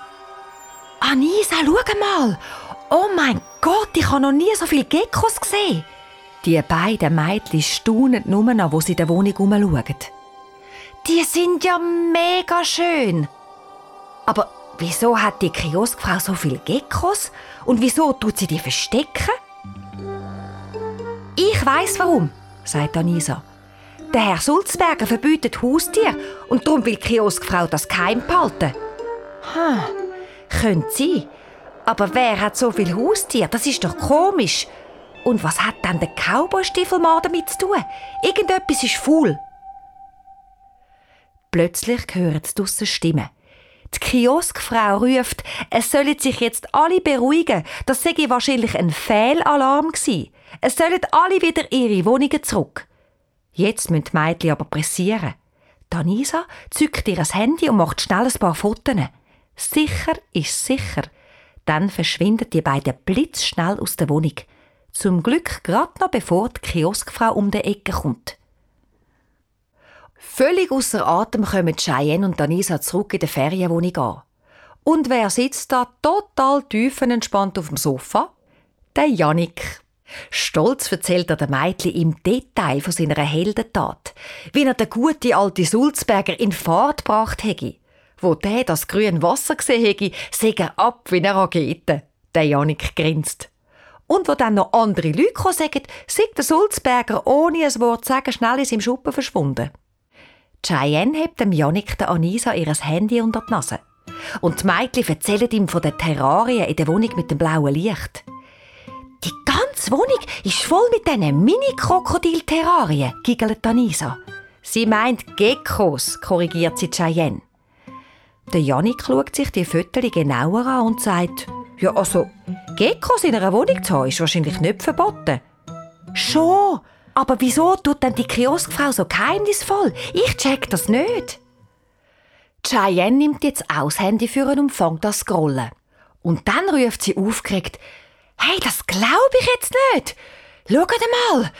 Anisa, schau mal! Oh mein Gott, ich habe noch nie so viele Geckos gesehen! Die beiden Mädchen staunen nur noch, wo sie in der Wohnung herumschauen. Die sind ja mega schön! Aber wieso hat die Kioskfrau so viele Geckos? Und wieso tut sie die verstecken? Ich weiß warum, sagt Anisa. Der Herr Sulzberger verbietet Haustier und darum will die Kioskfrau das geheim behalten. Hm, könnte sein. Aber wer hat so viel Haustier? Das ist doch komisch. Und was hat dann der Cowboy-Stiefelmann damit zu tun? Irgendetwas ist faul. Plötzlich hören sie draussen Stimmen. Die Kioskfrau ruft, es sollen sich jetzt alle beruhigen. Das sei wahrscheinlich ein Fehlalarm gewesen. Es sollen alle wieder ihre Wohnungen zurück. Jetzt müssen die Mädchen aber pressieren. Danisa zückt ihr Handy und macht schnell ein paar Fotos. Sicher ist sicher. Dann verschwinden die beiden blitzschnell aus der Wohnung. Zum Glück gerade noch bevor die Kioskfrau um die Ecke kommt. Völlig außer Atem kommen Cheyenne und Danisa zurück in der Ferienwohnung an. Und wer sitzt da total tiefenentspannt auf dem Sofa? Der Janik. Stolz erzählt er den Mädchen im Detail von seiner Heldentat, wie er den guten alten Sulzberger in Fahrt gebracht hätte. Wo der das grüne Wasser gesehen hätte, sei er ab wie eine Rakete. Der Janik grinst. Und wo dann noch andere Leute sagen, sei der Sulzberger ohne ein Wort zu sagen schnell in seinem Schuppen verschwunden. Cheyenne hebt dem Janik der Anisa ihr Handy unter die Nase. Und die Mädchen erzählen ihm von den Terrarien in der Wohnung mit dem blauen Licht. Die ganze Wohnung ist voll mit diesen Mini-Krokodil-Terrarien, giggelt Anisa. Sie meint Geckos, korrigiert sie Cheyenne. Der Janik schaut sich die Fotos genauer an und sagt, ja also, Geckos in einer Wohnung zu haben, ist wahrscheinlich nicht verboten. Schon, aber wieso tut denn die Kioskfrau so geheimnisvoll? Ich check das nicht. Cheyenne nimmt jetzt das Handy für und fängt an scrollen. Und dann ruft sie aufgeregt, Hey, das glaube ich jetzt nicht. Schaut mal,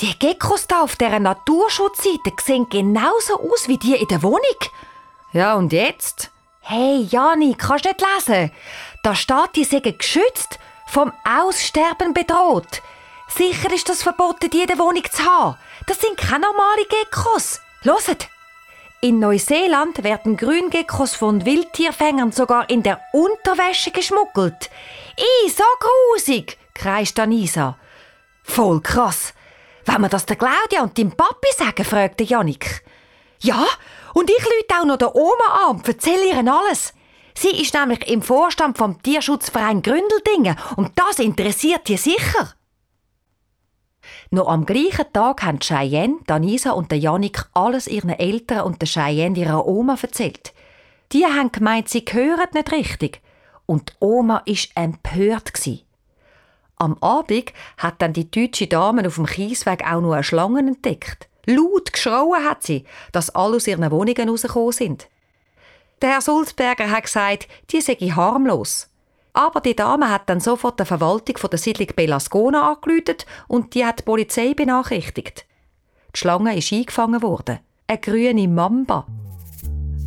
die Geckos da auf dieser Naturschutzseite sehen genauso aus wie die in der Wohnung. Ja, und jetzt? Hey, Jani, kannst du nicht lesen? Da steht, die seien geschützt, vom Aussterben bedroht. Sicher ist das verboten, der Wohnung zu haben. Das sind keine normalen Geckos. Loset! In Neuseeland werden Grüngeckos von Wildtierfängern sogar in der Unterwäsche geschmuggelt. I, so grusig, kreischt Anisa. Voll krass. Wenn wir das der Claudia und dem Papi sagen, fragte Janik. Ja, und ich lüte auch noch der Oma an und erzähle ihr alles. Sie ist nämlich im Vorstand vom Tierschutzverein Gründeldingen und das interessiert ihr sicher. Noch am gleichen Tag haben Cheyenne, Danisa und Janik alles ihren Eltern und der Cheyenne ihrer Oma erzählt. Die haben gemeint, sie hören nicht richtig. Und die Oma war empört. Am Abend hat dann die deutsche Dame auf dem Kiesweg auch noch eine Schlange entdeckt. Laut geschrauen hat sie, dass alle aus ihren Wohnungen rausgekommen sind. Der Herr Sulzberger hat gesagt, die sei harmlos. Aber die Dame hat dann sofort der Verwaltung von der Siedlung Belascona angerufen und die hat die Polizei benachrichtigt. Die Schlange ist eingefangen worden. Eine grüne Mamba.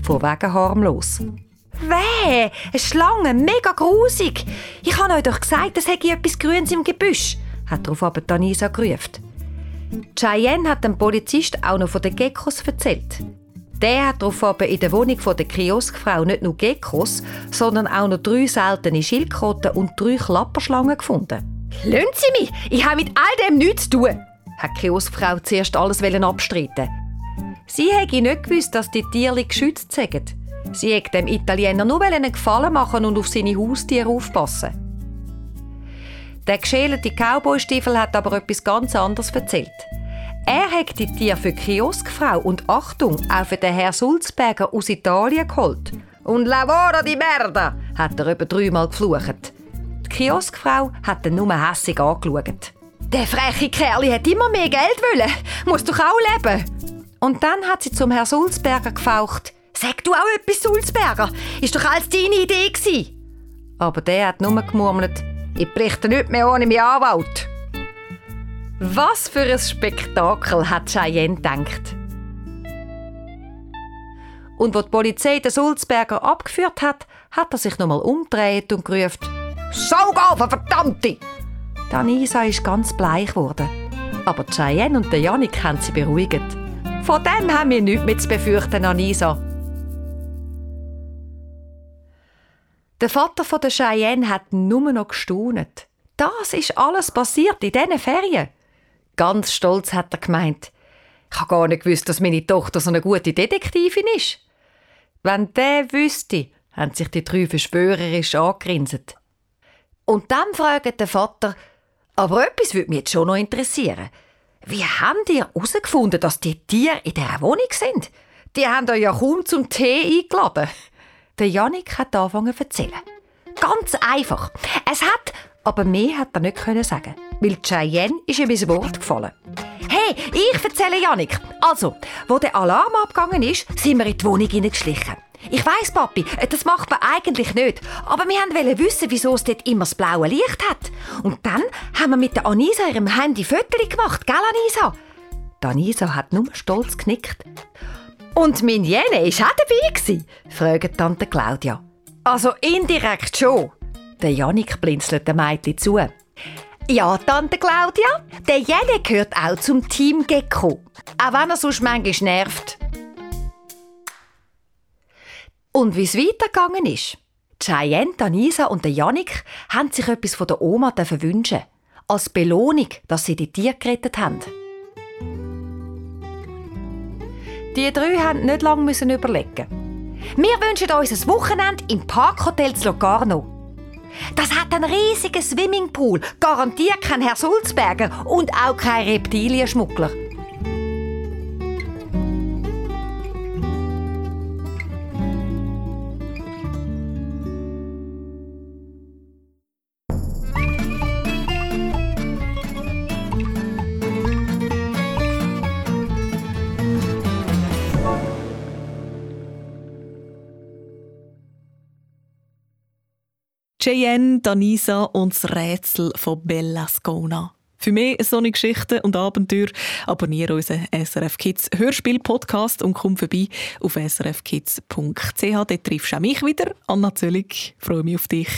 Von wegen harmlos. Weh, eine Schlange, mega grusig. Ich habe euch doch gesagt, es hätte etwas Grünes im Gebüsch, hat darauf aber Danisa gerufen. Cheyenne hat dem Polizist auch noch von den Geckos erzählt. Der hat daraufhin in der Wohnung der Kioskfrau nicht nur Geckos, sondern auch noch drei seltene Schildkröten und drei Klapperschlangen gefunden. Lassen Sie mich! Ich habe mit all dem nichts zu tun! hat die Kioskfrau zuerst alles abstreiten. Sie hätte nicht gewusst, dass die Tiere geschützt sind. Sie hätte dem Italiener nur einen Gefallen machen und auf seine Haustiere aufpassen. Der geschälte Cowboystiefel hat aber etwas ganz anderes erzählt. Er hat die Tiere für die Kioskfrau und Achtung, auch für den Herr Sulzberger aus Italien geholt. Und lavora di merda, hat er über dreimal geflucht. Die Kioskfrau hat ihn nur hässig angeschaut. Der freche Kerl hat immer mehr Geld wollen. Muss doch auch leben. Und dann hat sie zum Herrn Sulzberger gefaucht. Sag du auch etwas, Sulzberger. Ist doch alles deine Idee gewesen. Aber der hat nur gemurmelt. Ich berichte nicht mehr ohne meinen Anwalt. Was für ein Spektakel hat Cheyenne gedacht. Und wo die Polizei den Sulzberger abgeführt hat, hat er sich nochmal umgedreht und gerufen: Saugafen, verdammte! Danisa ist ganz bleich geworden. Aber Cheyenne und der Janik haben sie beruhigt. Von dem haben wir nichts mehr zu befürchten, Anisa. Der Vater von der Cheyenne hat nur noch gestaunet. Das ist alles passiert in diesen Ferien. Ganz stolz hat er gemeint. Ich habe gar nicht gewusst, dass meine Tochter so eine gute Detektivin ist. Wenn der wüsste, haben sich die drei verschwörerisch angegrinset. Und dann fragt der Vater, aber etwas würde mich jetzt schon noch interessieren. Wie haben die herausgefunden, dass die Tiere in dieser Wohnung sind? Die haben euch ja kaum zum Tee eingeladen. Der Janik hat angefangen zu erzählen. Ganz einfach. Es hat aber mehr hat er nicht sagen, weil Cheyenne ist ihm ins Wort gefallen. Hey, ich erzähle Janik. Also, wo der Alarm abgegangen ist, sind wir in die Wohnung hineingeschlichen. Ich weiss, Papi, das macht man eigentlich nicht. Aber wir wollten wissen, wieso es dort immer das blaue Licht hat. Und dann haben wir mit der Anisa ihrem Handy Fotos gemacht, gell, Anisa? Die Anisa hat nur stolz genickt. Und mein Jene war auch dabei, fragt Tante Claudia. Also indirekt schon. Der Janik blinzelt dem Mädchen zu. Ja, Tante Claudia, der Jelle gehört auch zum Team Gecko. Auch wenn er sonst manchmal nervt. Und wie es weitergegangen ist? Cheyenne, Anisa und Janik haben sich etwas von der Oma wünschen. Als Belohnung, dass sie die Tiere gerettet haben. Die drei mussten nicht lange überlegen. Wir wünschen uns ein Wochenende im Parkhotel Locarno. Das hat einen riesigen Swimmingpool, garantiert kein Herr Sulzberger und auch kein Reptilienschmuggler. Cheyenne, Danisa und das Rätsel von Bella Scona. Für mehr solche Geschichten und Abenteuer abonniere unseren SRF Kids Hörspiel-Podcast und komm vorbei auf srfkids.ch. Dort triffst du auch mich wieder. Anna Zöllig, freue mich auf dich.